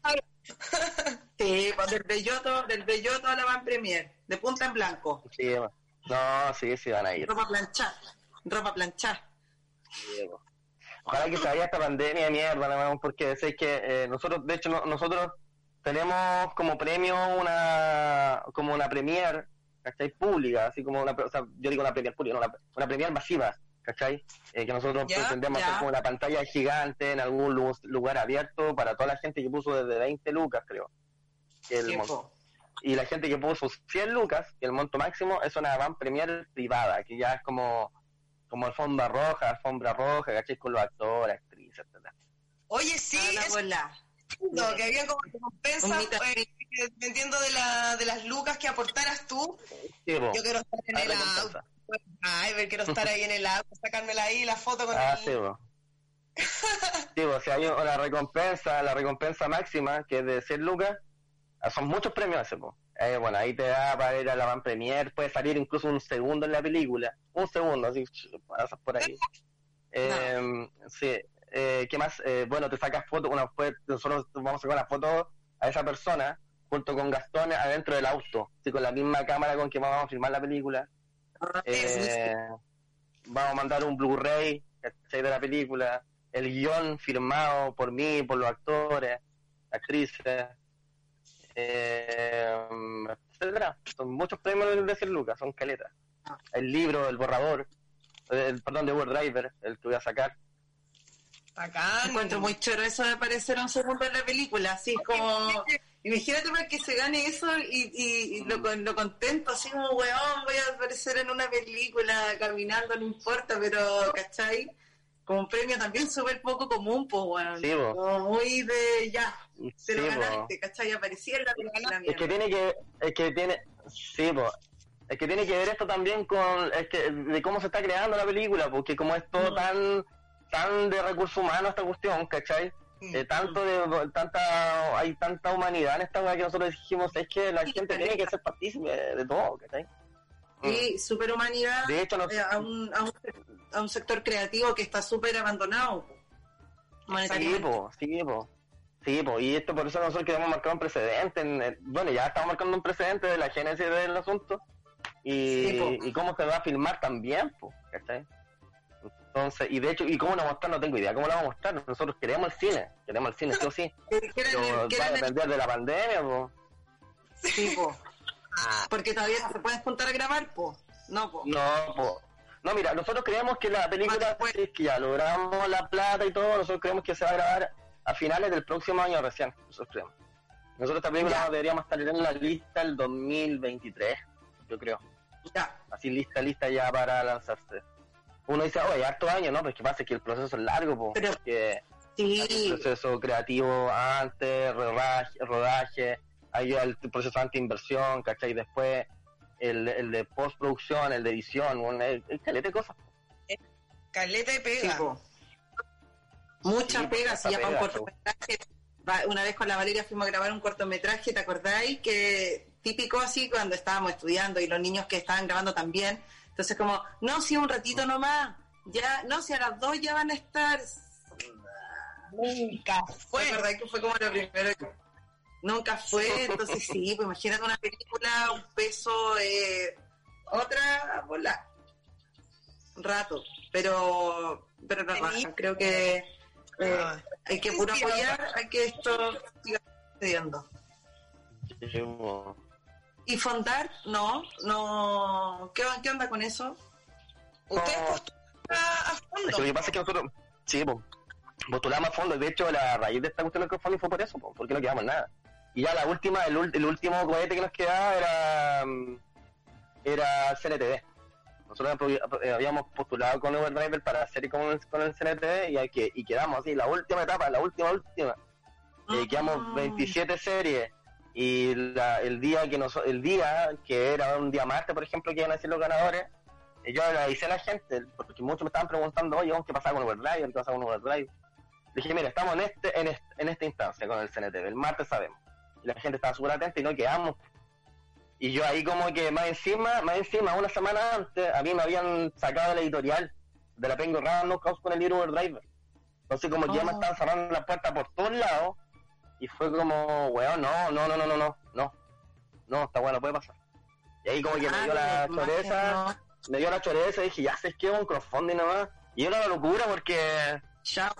Sí, pues del Belloto, del Belloto a la van premier, de punta en blanco. Sí, no, sí, sí van a ir. Ropa planchada, ropa planchada. Sí. Ojalá que se vaya esta pandemia de mierda, porque sé que eh, nosotros, de hecho, no- nosotros tenemos como premio una como una premier, ¿cachai? Pública, así como una, o sea, yo digo una premier pública, no, una, una premier masiva, ¿cachai? Eh, que nosotros pretendemos hacer como una pantalla gigante en algún lu- lugar abierto para toda la gente que puso desde 20 lucas, creo. que el monto. y la gente que puso 100 lucas, que el monto máximo es una van premier privada, que ya es como como alfombra roja, alfombra roja, ¿cachai? Con los actores, actrices, etc. Oye, sí, es lindo, que había como recompensa, mita- eh, que dependiendo de, la, de las lucas que aportaras tú. Sí. Yo quiero estar en el auto. Ay, ver, quiero estar ahí en el auto, sacármela ahí, la foto con Ah, el... sí, po. Sí, si hay una recompensa, la recompensa máxima, que es de 100 lucas, son muchos premios ese. Eh, bueno, ahí te da para ir a la van premier, puede salir incluso un segundo en la película, un segundo, así, pasas por ahí. Eh, sí, eh, ¿qué más? Eh, bueno, te sacas fotos, una, nosotros vamos a sacar una foto a esa persona junto con Gastón adentro del auto, con la misma cámara con que vamos a filmar la película. Eh, vamos a mandar un Blu-ray de la película, el guion firmado por mí, por los actores, actrices, eh, etcétera. Son muchos premios de 100 lucas, son caletas. Ah. El libro, el borrador, el, perdón, de Word Driver, el que voy a sacar. Bacán. Encuentro muy choro eso de aparecer un segundo en la película, así como... Imagínate para que se gane eso y, y, y lo, con- lo contento, así como, weón, voy a aparecer en una película caminando, no importa, pero, ¿cachai? Como un premio también súper poco común, pues, weón. Sí. Como muy de, ya, te Sí, lo ganaste, ¿cachai? Aparecía en la película, Es que tiene que, es que tiene, sí, po. es que tiene que ver esto también con, es que, de cómo se está creando la película, porque como es todo Mm. tan, tan de recursos humanos esta cuestión, ¿cachai? Mm. Eh, tanto de, tanta, hay tanta humanidad en esta weá que nosotros dijimos, es que la Sí, gente tiene que ser partícipe de todo, ¿cachai? Mm. Y superhumanidad De hecho, nos, eh, a, un, a, un, a un sector creativo que está súper abandonado. Sí, po, sí, po. Sí, po, y esto por eso nosotros queremos marcar un precedente. en- en- bueno, ya estamos marcando un precedente de la génesis del asunto y, Sí, y cómo se va a filmar también, po, ¿cachai? Entonces, y de hecho, ¿y cómo lo vamos a mostrar? No tengo idea. ¿Cómo lo vamos a mostrar? Nosotros queremos el cine, queremos el cine, sí o sí. Pero va a depender de la pandemia, po. Sí, po. Porque todavía no se pueden juntar a grabar, po. No, po. No, po. No, mira, nosotros creemos que la película, es que ya logramos la plata y todo, nosotros creemos que se va a grabar a finales del próximo año recién. Nosotros creemos. Nosotros esta película Ya. deberíamos estar en la lista el 2023, yo creo. Ya. Así lista, lista ya para lanzarse. Uno dice, oye, harto año, ¿no? Pues que pasa que el proceso es largo, po, Pero- porque hay Sí. un proceso creativo antes, rodaje, rodaje hay el proceso antes de inversión, ¿cachai? Después el, el de postproducción, el de edición, un, el, el caleta de cosas. Caleta Sí, pega. Muchas Sí, pegas, y ya para un cortometraje. Una vez con la Valeria fuimos a grabar un cortometraje, ¿te acordáis? Que típico así cuando estábamos estudiando y los niños que estaban grabando también. Entonces como, no, si un ratito nomás, ya, no, si a las dos ya van a estar. Nunca Fue, fue. ¿verdad? Que fue como lo primero que... Nunca fue, entonces sí, pues imagínate una película, un peso, eh, otra, bola. Un rato, pero, pero no raja, creo que eh, Ah. hay que puro apoyar, hay que esto siga sucediendo. Y fondar, no, no, ¿qué, qué onda con eso? Ustedes No. postulan a, Es fondo. que lo que pasa es que nosotros, sí, po, postulamos a fondo. De hecho, la raíz de esta cuestión del crowdfunding fue por eso, po, porque no quedamos nada. Y ya la última, el, el último cohete que nos quedaba era, mm, era CNTV. Nosotros eh, habíamos postulado con Overdriver para hacer con el, con el CNTV y, hay que, y quedamos así, la última etapa, la última, última. Eh, quedamos Ah. 27 series y la- el día que nos, el día que era un día martes, por ejemplo, que iban a ser los ganadores, eh, yo le avisé a la gente, porque muchos me estaban preguntando, oye, ¿qué pasa con Overdrive? ¿Qué pasa con Overdrive? Le dije, mira, estamos en este, en este, en esta instancia con el CNTV, el martes sabemos. Y la gente estaba súper atenta y no quedamos. Y yo ahí como que más encima, más encima, una semana antes, a mí me habían sacado la editorial de la Pengo Random House con el libro Overdriver. Entonces como que ya me Oh. estaban cerrando la puerta por todos lados y fue como, weón, no, no, no, no, no, no, no, no, está bueno, puede pasar. Y ahí como que me dio la Ah, choreza, no, me dio la choreza y dije, ya sé que un crowdfunding nomás. Y era una locura porque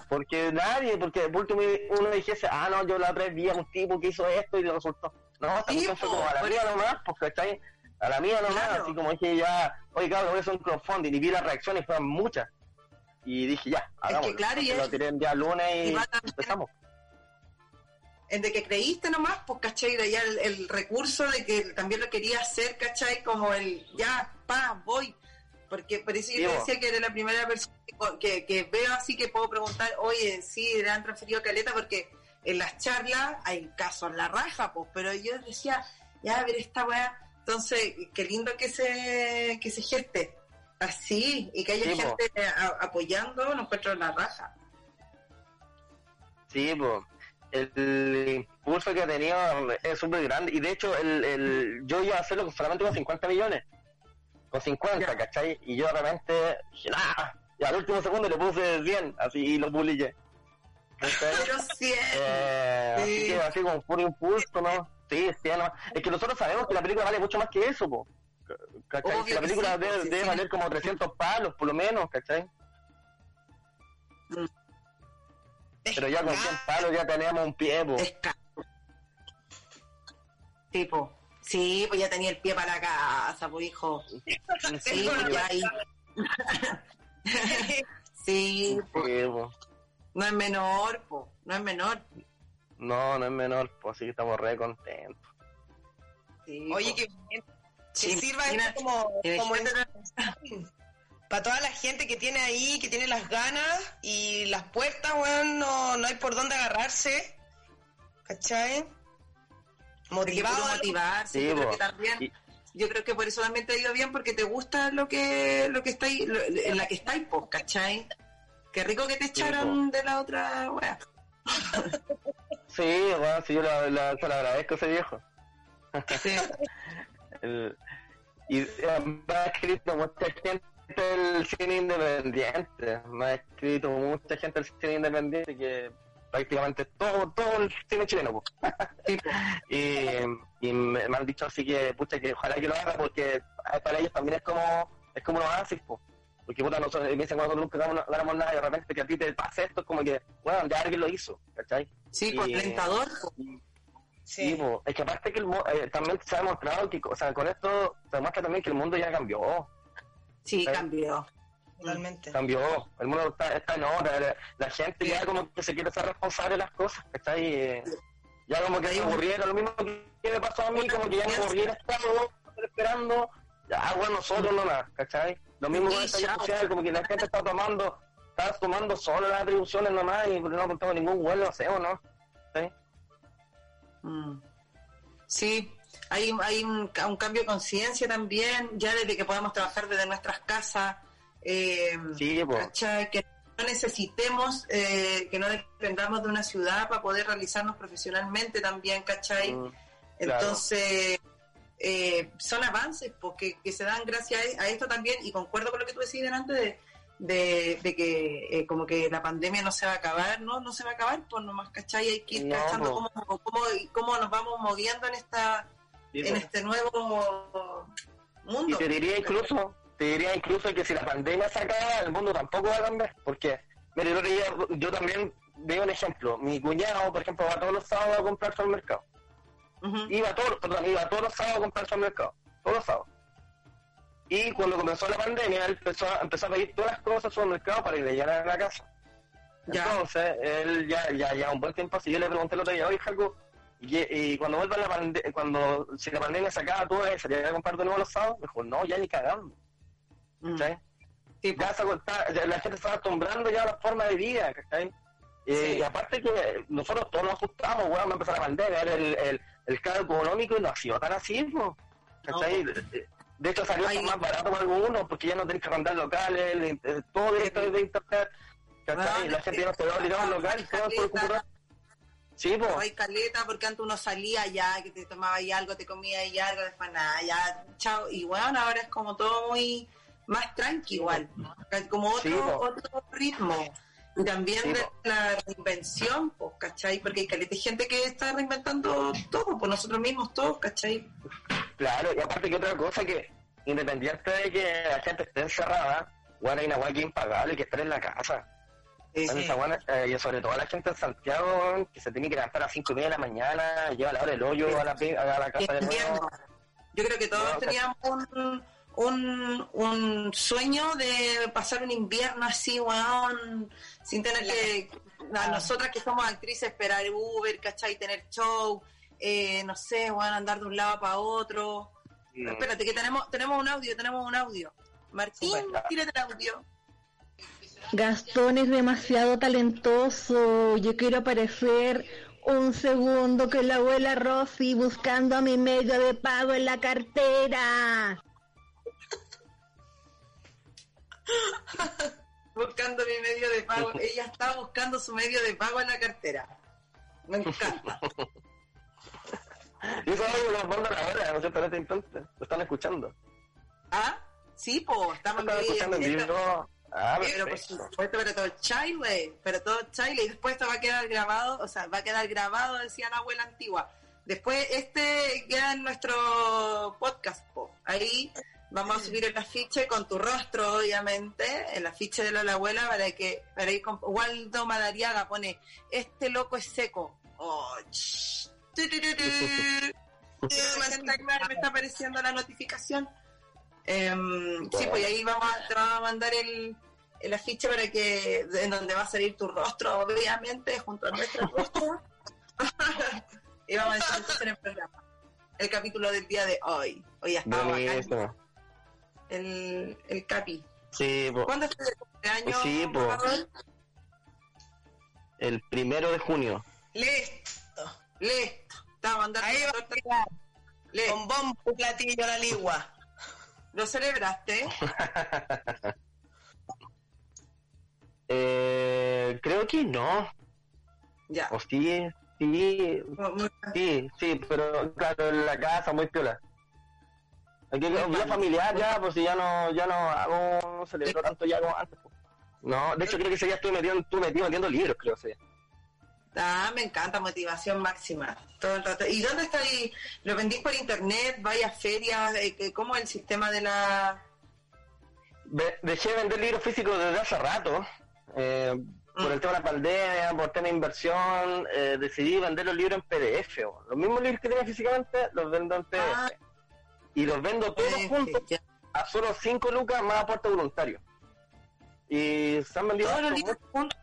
porque nadie, porque por último uno dijese, ah, no, yo la otra vez vi a un tipo que hizo esto y le resultó. No, esta cuestión fue como a la mía nomás, pues, ¿cachai? A la mía nomás, Claro. así como dije ya, oye, cabrón, voy a hacer un crowdfunding y vi las reacciones, fueron muchas. Y dije, ya, hagámoslo. claro, y lo es- tiré el día lunes y, y empezamos. En de que creíste nomás, pues, ¿cachai? De ya el, el recurso de que también lo quería hacer, ¿cachai? Como el, ya, pa, voy. Porque por eso yo te decía que era la primera persona que, que, que veo así que puedo preguntar, oye, sí, le han transferido caleta, porque en las charlas hay casos en la raja, pues, pero yo decía, ya, a ver esta weá. Entonces, qué lindo que se, que se geste así y que haya Sí, gente a- apoyando, lo encuentro en la raja. Sí, pues. El impulso que ha tenido es súper grande. Y de hecho, el, el, yo iba a hacerlo solamente con 50 millones. Con 50, Ya. ¿cachai? Y yo de repente dije, y al último segundo le puse 100, así, y lo publiqué. Pero sí. Eh, Así Sí. que así como puro impulso, ¿no? Sí, sí, no. Es que nosotros sabemos que la película vale mucho más que eso, po. ¿Cachai? Obvio la película sí, debe, sí, debe valer como 300 palos, por lo menos, ¿cachai? Pero ya con 100 palos ya tenemos un pie, po. Es caro. Sí, po. Sí, pues ya tenía el pie para la casa, pues hijo. Sí, pues ya ahí. Sí, po. Sí, po. no es menor, po. No es menor. No, no es menor, pues así que estamos re contentos. Sí, Oye, po. que, que Sí, sirva esto como, como para toda la gente que tiene ahí, que tiene las ganas y las puertas, weón, no, no hay por dónde agarrarse. ¿Cachai? Motivado motivarse, Sí, yo creo que también. Y- Yo creo que por eso también te ha ido bien, porque te gusta lo que lo que estáis, lo- en la que estáis, pues, ¿cachai? Qué rico que te echaron de la otra wea. Sí, bueno, sí, yo la, la- se lo agradezco a ese viejo. Sí. El- y me ha escrito mucha gente del cine independiente, me ha escrito mucha gente del cine independiente que prácticamente todo, todo el cine chileno, y, y me, me han dicho así que, pucha, que ojalá que lo haga porque eh, para ellos también es como, es como un oasis, po. Porque puta, nosotros, me dicen cuando nunca ganamos, ganamos nada y de repente que a ti te pase esto, es como que, bueno, ya alguien lo hizo, ¿cachai? Sí, pues Y- alentador. Sí, Sí. po. es que aparte que el eh, también se ha demostrado que, o sea, con esto se demuestra también que el mundo ya cambió, Sí, cambió. Totalmente. cambió, el mundo está, está en otra, la, la gente ya como que se quiere ser responsable de las cosas, ¿cachai? Eh, Ya como que se aburriera, lo mismo que me pasó a mí, como que ya me aburriera estar esperando, ya bueno, nosotros nomás, ¿cachai? Lo mismo con esta social, como que la gente está tomando, está tomando solo las atribuciones nomás y no contamos ningún vuelo, no sé, ¿o no? ¿Sí? Mm. Sí, hay, hay un, ca- un cambio de conciencia también, ya desde que podemos trabajar desde nuestras casas. Eh, Sí. Que no necesitemos, eh, que no dependamos de una ciudad para poder realizarnos profesionalmente también, ¿cachai? Mm, claro. Entonces, eh, son avances porque que se dan gracias a, a esto también, y concuerdo con lo que tú decías delante de, de, de que eh, como que la pandemia no se va a acabar, ¿no? No se va a acabar, pues nomás, ¿cachai? Hay que ir No, cachando cómo, cómo, cómo nos vamos moviendo en esta en po. este nuevo Y mundo. te diría incluso, te diría incluso que si la pandemia se acaba, el mundo tampoco va a cambiar. Porque, otro día yo también veo un ejemplo. Mi cuñado, por ejemplo, va todos los sábados a comprarse al mercado. Iba todos, perdón, iba todos los sábados a comprarse al mercado. Todos los sábados. Y cuando comenzó la pandemia, él empezó a, empezó a pedir todas las cosas al supermercado para ir de llenar a la casa. Ya. Entonces, él ya, ya, ya un buen tiempo así, yo le pregunté el otro día, oye, Jaco, y, y cuando vuelva la pandemia, cuando si la pandemia se acaba, ¿tú vas a comprar de nuevo los sábados? Me dijo, no, ya ni cagando. Mm. Sí, po. Ya, se la gente se está acostumbrando ya a la forma de vida, ¿cachai? Eh, Sí. Y aparte que nosotros todos nos ajustamos, weón, me empezó la pandemia, el, el, el cargo económico y no ha sido tan así, po, ¿cachai? De- De hecho salió Ay. más barato para algunos porque ya no tenés que arrendar locales, eh, todo esto es de internet, ¿cachai? Bueno, la gente ya no se va a obligar a un local, todo por el computador. Sí, pues. hay caleta porque antes uno salía ya, que te tomaba ahí algo, te comía ahí algo, después nada, ya, chao. Y bueno, ahora es como todo muy más tranqui igual, como otro, Sí, otro ritmo. Y también Sí, de la reinvención, pues, ¿cachai? Porque hay caleta de gente que está reinventando todo, por nosotros mismos todos, ¿cachai? Claro, y aparte que otra cosa que, independiente de que la gente esté encerrada, bueno, hay una hueá que impagable que estar en la casa. Sí, Bueno, sí. esa hueá, eh, y sobre todo la gente en Santiago, que se tiene que levantar a las 5 y media de la mañana, lleva a la hora del hoyo a la, a la casa de nuevo. Yo creo que todos No, teníamos un, un, un sueño de pasar un invierno así, weón, sin tener que, a nosotras que somos actrices, esperar Uber, ¿cachai? Tener show, eh, no sé, weón, andar de un lado para otro. Mm. Espérate, que tenemos, tenemos un audio, tenemos un audio. Martín, tírate el audio. Gastón es demasiado talentoso. Yo quiero aparecer un segundo que la abuela Rosy buscando a mi medio de pago en la cartera. Buscando mi medio de pago. Ella está buscando su medio de pago en la cartera. Me encanta. Y eso es algo que nos mandan ahora, no sé, pero este instante, lo están escuchando. ¿Ah? Sí, po, estamos escuchando en vivo. Ah, Pero por supuesto, pero todo Chile, pero todo Chile, y después esto va a quedar grabado, o sea, va a quedar grabado, decía la abuela antigua. Después este queda en nuestro podcast, po. ahí vamos a subir el afiche con tu rostro, obviamente, el afiche de la, la abuela para que, para ir con Waldo Madariaga pone, este loco es seco. Oh, me está apareciendo la notificación. Em, sí, pues ahí vamos a, te vamos a mandar el, el afiche para que, en donde va a salir tu rostro, obviamente, junto a nuestro rostro. y vamos a estar entonces en el programa. El capítulo del día de hoy. Hoy ya está. El, el capi. Sí, po. ¿Cuándo es tu cumpleaños? Sí, el primero de junio. Listo. Listo. Te vamos a mandar Ahí va a. Listo. Con bombo platillo a la ligua. ¿Lo celebraste? Eh, creo que no. Ya. O sí, sí, sí, sí, pero claro, en la casa, muy piola. Aquí vida familiar ya, pues si ya no, ya no hago, no celebro tanto ya como antes. pues. No, de hecho creo que ese día estuve metido, estuve metido metiendo libros, creo, sí. Ah, me encanta, motivación máxima. Todo el rato. ¿Y dónde está ahí? ¿Lo vendís por internet? ¿Vaya ferias? Eh, ¿Cómo es el sistema de la...? Dejé de vender libros físicos desde hace rato. eh, por Mm. el tema de la pandemia, por tema de inversión, eh, decidí vender los libros en PDF. o. Los mismos libros que tenía físicamente, los vendo en PDF. Ah, y los vendo todos juntos ya. a solo 5 lucas más aporte voluntario. Y se han vendido Todos los libros juntos.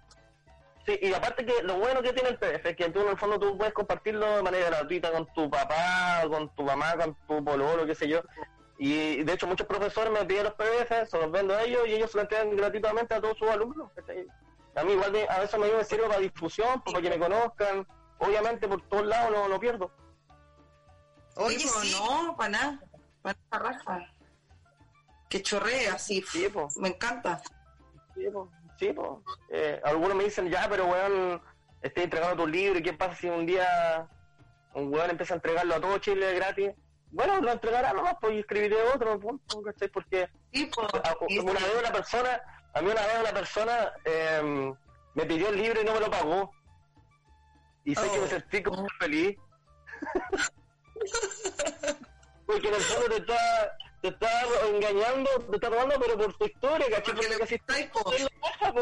Sí, y aparte que lo bueno que tiene el PDF es que tú en el fondo tú puedes compartirlo de manera gratuita con tu papá, con tu mamá, con tu pololo, qué sé yo. Y de hecho muchos profesores me piden los PDF, se los vendo a ellos y ellos se los entregan gratuitamente a todos sus alumnos. A mí igual de- a veces me sirve para difusión, para que me conozcan. Obviamente por todos lados no lo pierdo. Oye, Sí, pues, sí. No, para nada. Para nada, raja. Que chorrea, así. Sí, po. Me encanta. Sí, po, sí, po. Eh, algunos me dicen, ya, pero weón, estoy entregando tu libro, ¿y qué pasa si un día un weón empieza a entregarlo a todo Chile gratis? Bueno, lo entregará nomás, pues y escribiré otro, ¿cachai? Porque Sí, pues, a- una vez una persona, a mí una vez una persona eh, me pidió el libro y no me lo pagó. Y sé que Oh. me sentí como feliz. Porque en el fondo te está, te está engañando, te está robando, pero por tu historia, ¿cachai? Porque le Porque si gustáis, po. Soy la caja,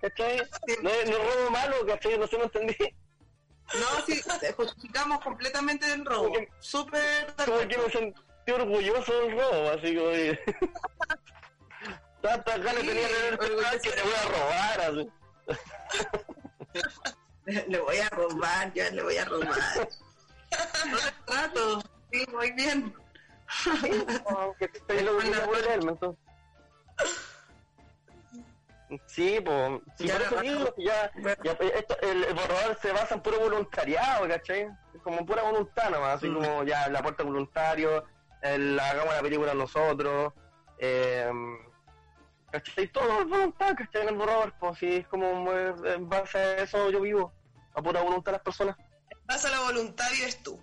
¿cachai? No, no robo malo, ¿cachai? No sé, me entendí. No, sí, justificamos completamente el robo. Súper Como que me sentí orgulloso del robo, así como... de- Tantas ganas Sí, tenía de ver que te voy a robar, así. Le voy a robar, yo le voy a robar. No trato. Sí, muy bien. Aunque estoy entonces. Sí, pues, sí, Ya por eso la- digo que ya, ya, esto, el, el borrador se basa en puro voluntariado, ¿cachai? Es como pura voluntad nomás, así Mm. como ya el aporte voluntario, el hagamos la película nosotros, eh, ¿cachai? Todo es voluntad, ¿cachai? En el borrador, pues sí, es como eh, en base a eso yo vivo, a pura voluntad de las personas. Vas a la voluntad vives tú.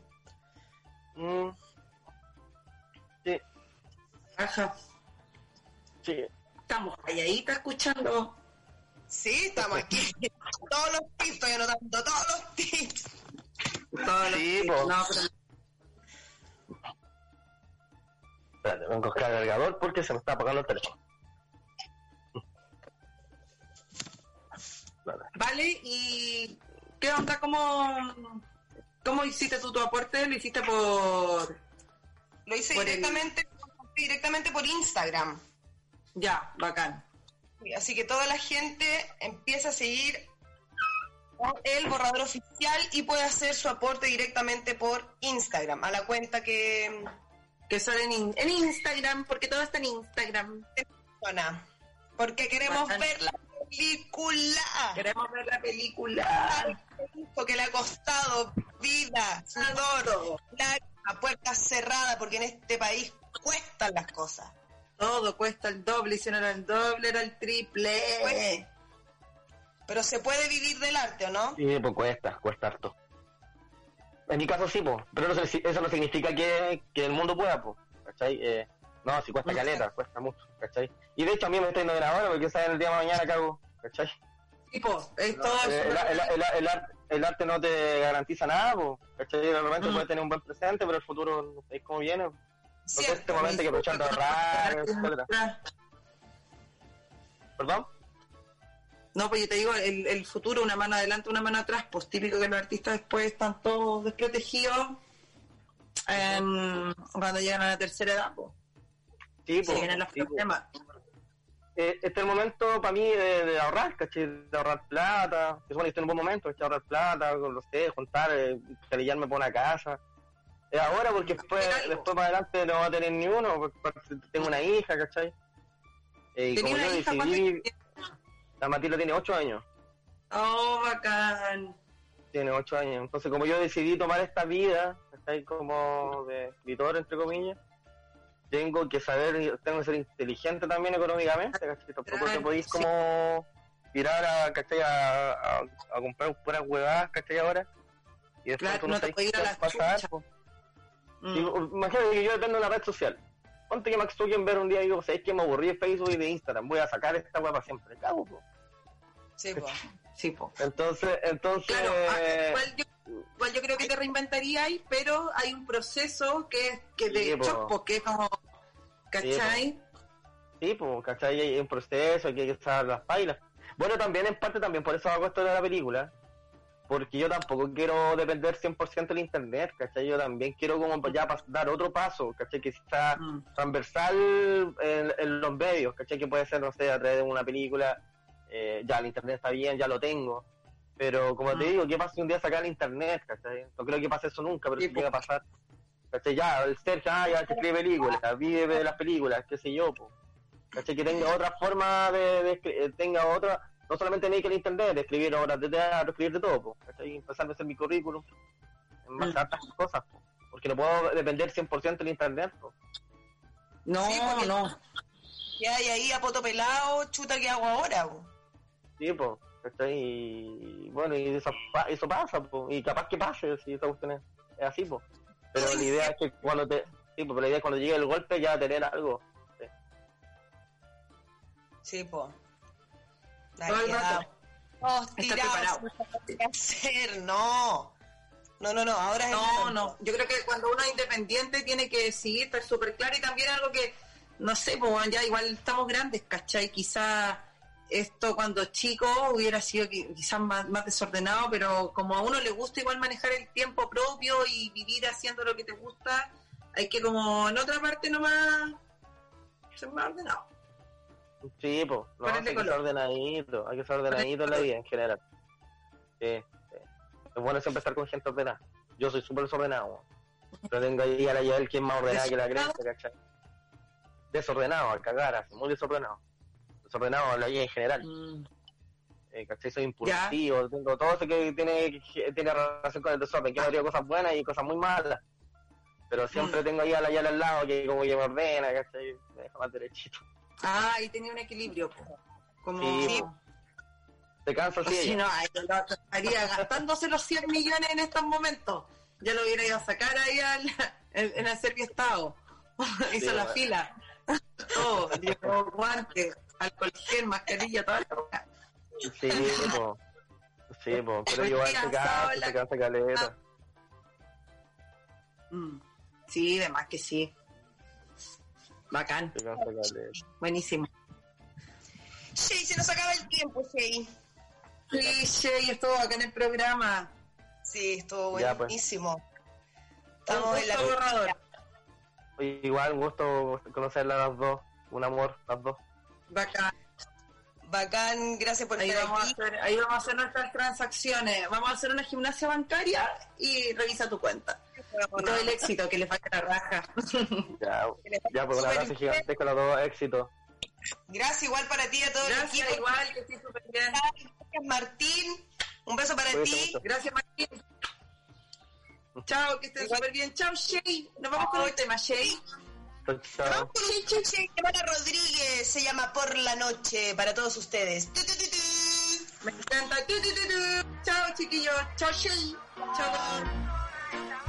Mm. Ajá. sí. Estamos calladitas escuchando. Sí, estamos aquí. todos los tips, estoy anotando todos los tips. Todos los Sí, tips. po. No, pero Espérate, vengo a buscar el cargador porque se me está apagando el teléfono. Vale. Vale, ¿y qué onda? ¿Cómo, cómo hiciste tú tu aporte? ¿Lo hiciste por...? Lo hice Por directamente, directamente por Instagram. Ya, bacán. Así que toda la gente empieza a seguir el borrador oficial y puede hacer su aporte directamente por Instagram, a la cuenta que Que sale en, in- en Instagram, porque todo está en Instagram. Porque queremos Bacán. ver la película. Queremos ver la película. Porque le ha costado vida, sudor, lágrimas, puertas cerradas, porque en este país cuestan las cosas. Todo cuesta el doble, y si no era el doble, era el triple. Pero se puede vivir del arte, ¿o no? Sí, pues cuesta, cuesta harto. En mi caso sí, pues, pero no, eso no significa que, que el mundo pueda, pues, ¿cachai? Eh, No, si cuesta caleta, cuesta mucho, ¿cachai? Y de hecho a mí me está yendo ahora porque saben el día de mañana que hago, ¿cachai? Tipo, es todo Eh, el, el- el- el arte, el arte no te garantiza nada, po, ¿cachai? De repente Mm. puedes tener un buen presente, pero el futuro sabéis cómo viene. Entonces este momento hay que aprovechar de ahorrar, etcétera. ¿Perdón? No, pues yo te digo, el, el futuro, una mano adelante, una mano atrás, pues típico que los artistas después están todos desprotegidos en- cuando llegan a la tercera edad, pues. Sí, Se po, vienen los sí, problemas. Eh, este es el momento para mí de, de ahorrar, ¿cachai? De ahorrar plata. Que que estoy en un buen momento, ¿cachai? Ahorrar plata, con los sé, juntar, eh, por una casa. Es ahora porque después, después más adelante no va a tener ni uno, porque tengo una hija, ¿cachai? Eh, y ¿Tenía como yo decidí, ¿Cuántos la Matilda tiene 8 años, Oh, bacán. tiene 8 años. Entonces como yo decidí tomar esta vida, ¿cachai? Como de escritor, entre comillas, tengo que saber, tengo que ser inteligente también económicamente, ¿cachai? Tampoco te Claro, podéis como tirar a, ¿cachai? A, a, a comprar puras huevadas, ¿cachai? Ahora. Y después Claro, tú no te sabes puedes ir a va la pasar. Mm. Y, Imagínate que yo dependo de una red social. Ponte que Max ver un día y digo, ¿sabes que me aburrí de Facebook y de Instagram? Voy a sacar esta hueá para siempre. Cago, po. Sí, po. Sí, po. Entonces, entonces... Claro, ah, igual yo, igual yo creo que te reinventaría ahí, pero hay un proceso que, que de Sí, hecho, porque es como, ¿cachai? Sí, pues, ¿cachai? Hay un proceso, que hay que saber las bailas. Bueno, también en parte también por eso hago esto de la película. Porque yo tampoco quiero depender 100% del internet, ¿cachai? Yo también quiero como ya dar otro paso, ¿cachai? Que sea Mm. transversal en, en los medios, ¿cachai? Que puede ser, no sé, a través de una película. eh, ya, el internet está bien, ya lo tengo. Pero como te Mm. digo, ¿qué pasa si un día sacar el internet, ¿cachai? No creo que pase eso nunca, pero Sí, si llega a pasar. ¿Cachai? Ya, el Sergio, ah, ya que escribe películas, vive de las películas, qué sé yo, pues. ¿cachai? Que tenga otra forma de, de eh, tenga otra, no solamente dedique al internet, de escribir obras de teatro, escribir de todo, po, ¿cachai? Y empezar a hacer mi currículum en base Mm. cosas, po, porque no puedo depender 100% del internet, po. No, Sí, porque- no. ¿Qué hay ahí a poto pelado? Chuta, ¿qué hago ahora? po? sí, po, ¿cachai? Y bueno, y eso, pa- eso pasa, po, y capaz que pase, si esa cuestión es, es así, po. pero la idea es que cuando te, sí, po, pero la idea es cuando llegue el golpe ya tener algo, Sí, po. La el rato. Todos Está tirados, preparado. sin saber ¿Qué hacer? No. No, no, no. Ahora es el No, momento. no. Yo creo que cuando uno es independiente tiene que decidir, estar súper claro y también algo que, no sé, pues ya igual estamos grandes, ¿cachai? Quizá esto cuando chico hubiera sido qui- quizás más, más desordenado, pero como a uno le gusta igual manejar el tiempo propio y vivir haciendo lo que te gusta, hay que como en otra parte nomás ser más ordenado. Sí, pues, no, hay que ser ordenadito, hay que ser ordenadito en la vida en general. Sí, sí. Es bueno siempre estar con gente ordenada. Yo soy súper desordenado, pero tengo ahí a la Yael que es más ordenada que la cresta, ¿cachai? Desordenado, al cagar, así, muy desordenado. Desordenado en la vida en general, eh, ¿cachai? Soy impulsivo, tengo todo eso que tiene, que tiene relación con el desorden, que no cosas buenas y cosas muy malas. Pero siempre tengo ahí a la Yael al lado que como que me ordena, ¿cachai? Me deja más derechito. Ah, y tenía un equilibrio. Como... Sí, Te cansa así Si no, ay, lo estaría gastándose los 100 millones en estos momentos. Ya lo hubiera ido a sacar ahí al, en, el Servio Estado. Hizo Sí, la bueno. fila. Todo, llevó guantes, alcohol gel, mascarilla, toda la cosa. Sí, po. Sí, po. Pero igual te cansado, cansa, la- te cansa caleta. Mm. Sí, de más que sí. Bacán, Te cansa caleta. buenísimo. Shay, se nos acaba el tiempo, Shay. Sí, Shay, estuvo acá en el programa. Sí, estuvo Ya, pues. buenísimo. Un Estamos en la gusto borrador. Oye, Igual, un gusto conocerla a las dos. Un amor, las dos. Bacán. Bacán, gracias por Ahí estar vamos, a aquí. hacer, ahí vamos a hacer nuestras transacciones. Vamos a hacer una gimnasia bancaria y revisa tu cuenta. Y todo el éxito, que le falta la raja. Ya, ya pues un abrazo gigantesco a los dos. Éxito. Gracias igual para ti y a todo el Gracias, equipo. igual, que estés súper bien. Gracias, Martín. Un beso para Cuídate ti. mucho. Gracias, Martín. Chao, que estés súper bien. Chao, Shay. Nos vamos con el tema, Shay. Chao, chao. Mara Rodríguez. Se llama Por la Noche para todos ustedes. Tu, tu, tu, tu. Me encanta. Tu, tu, tu, tu. Chao, chiquillos. Chao, Shay. Chao.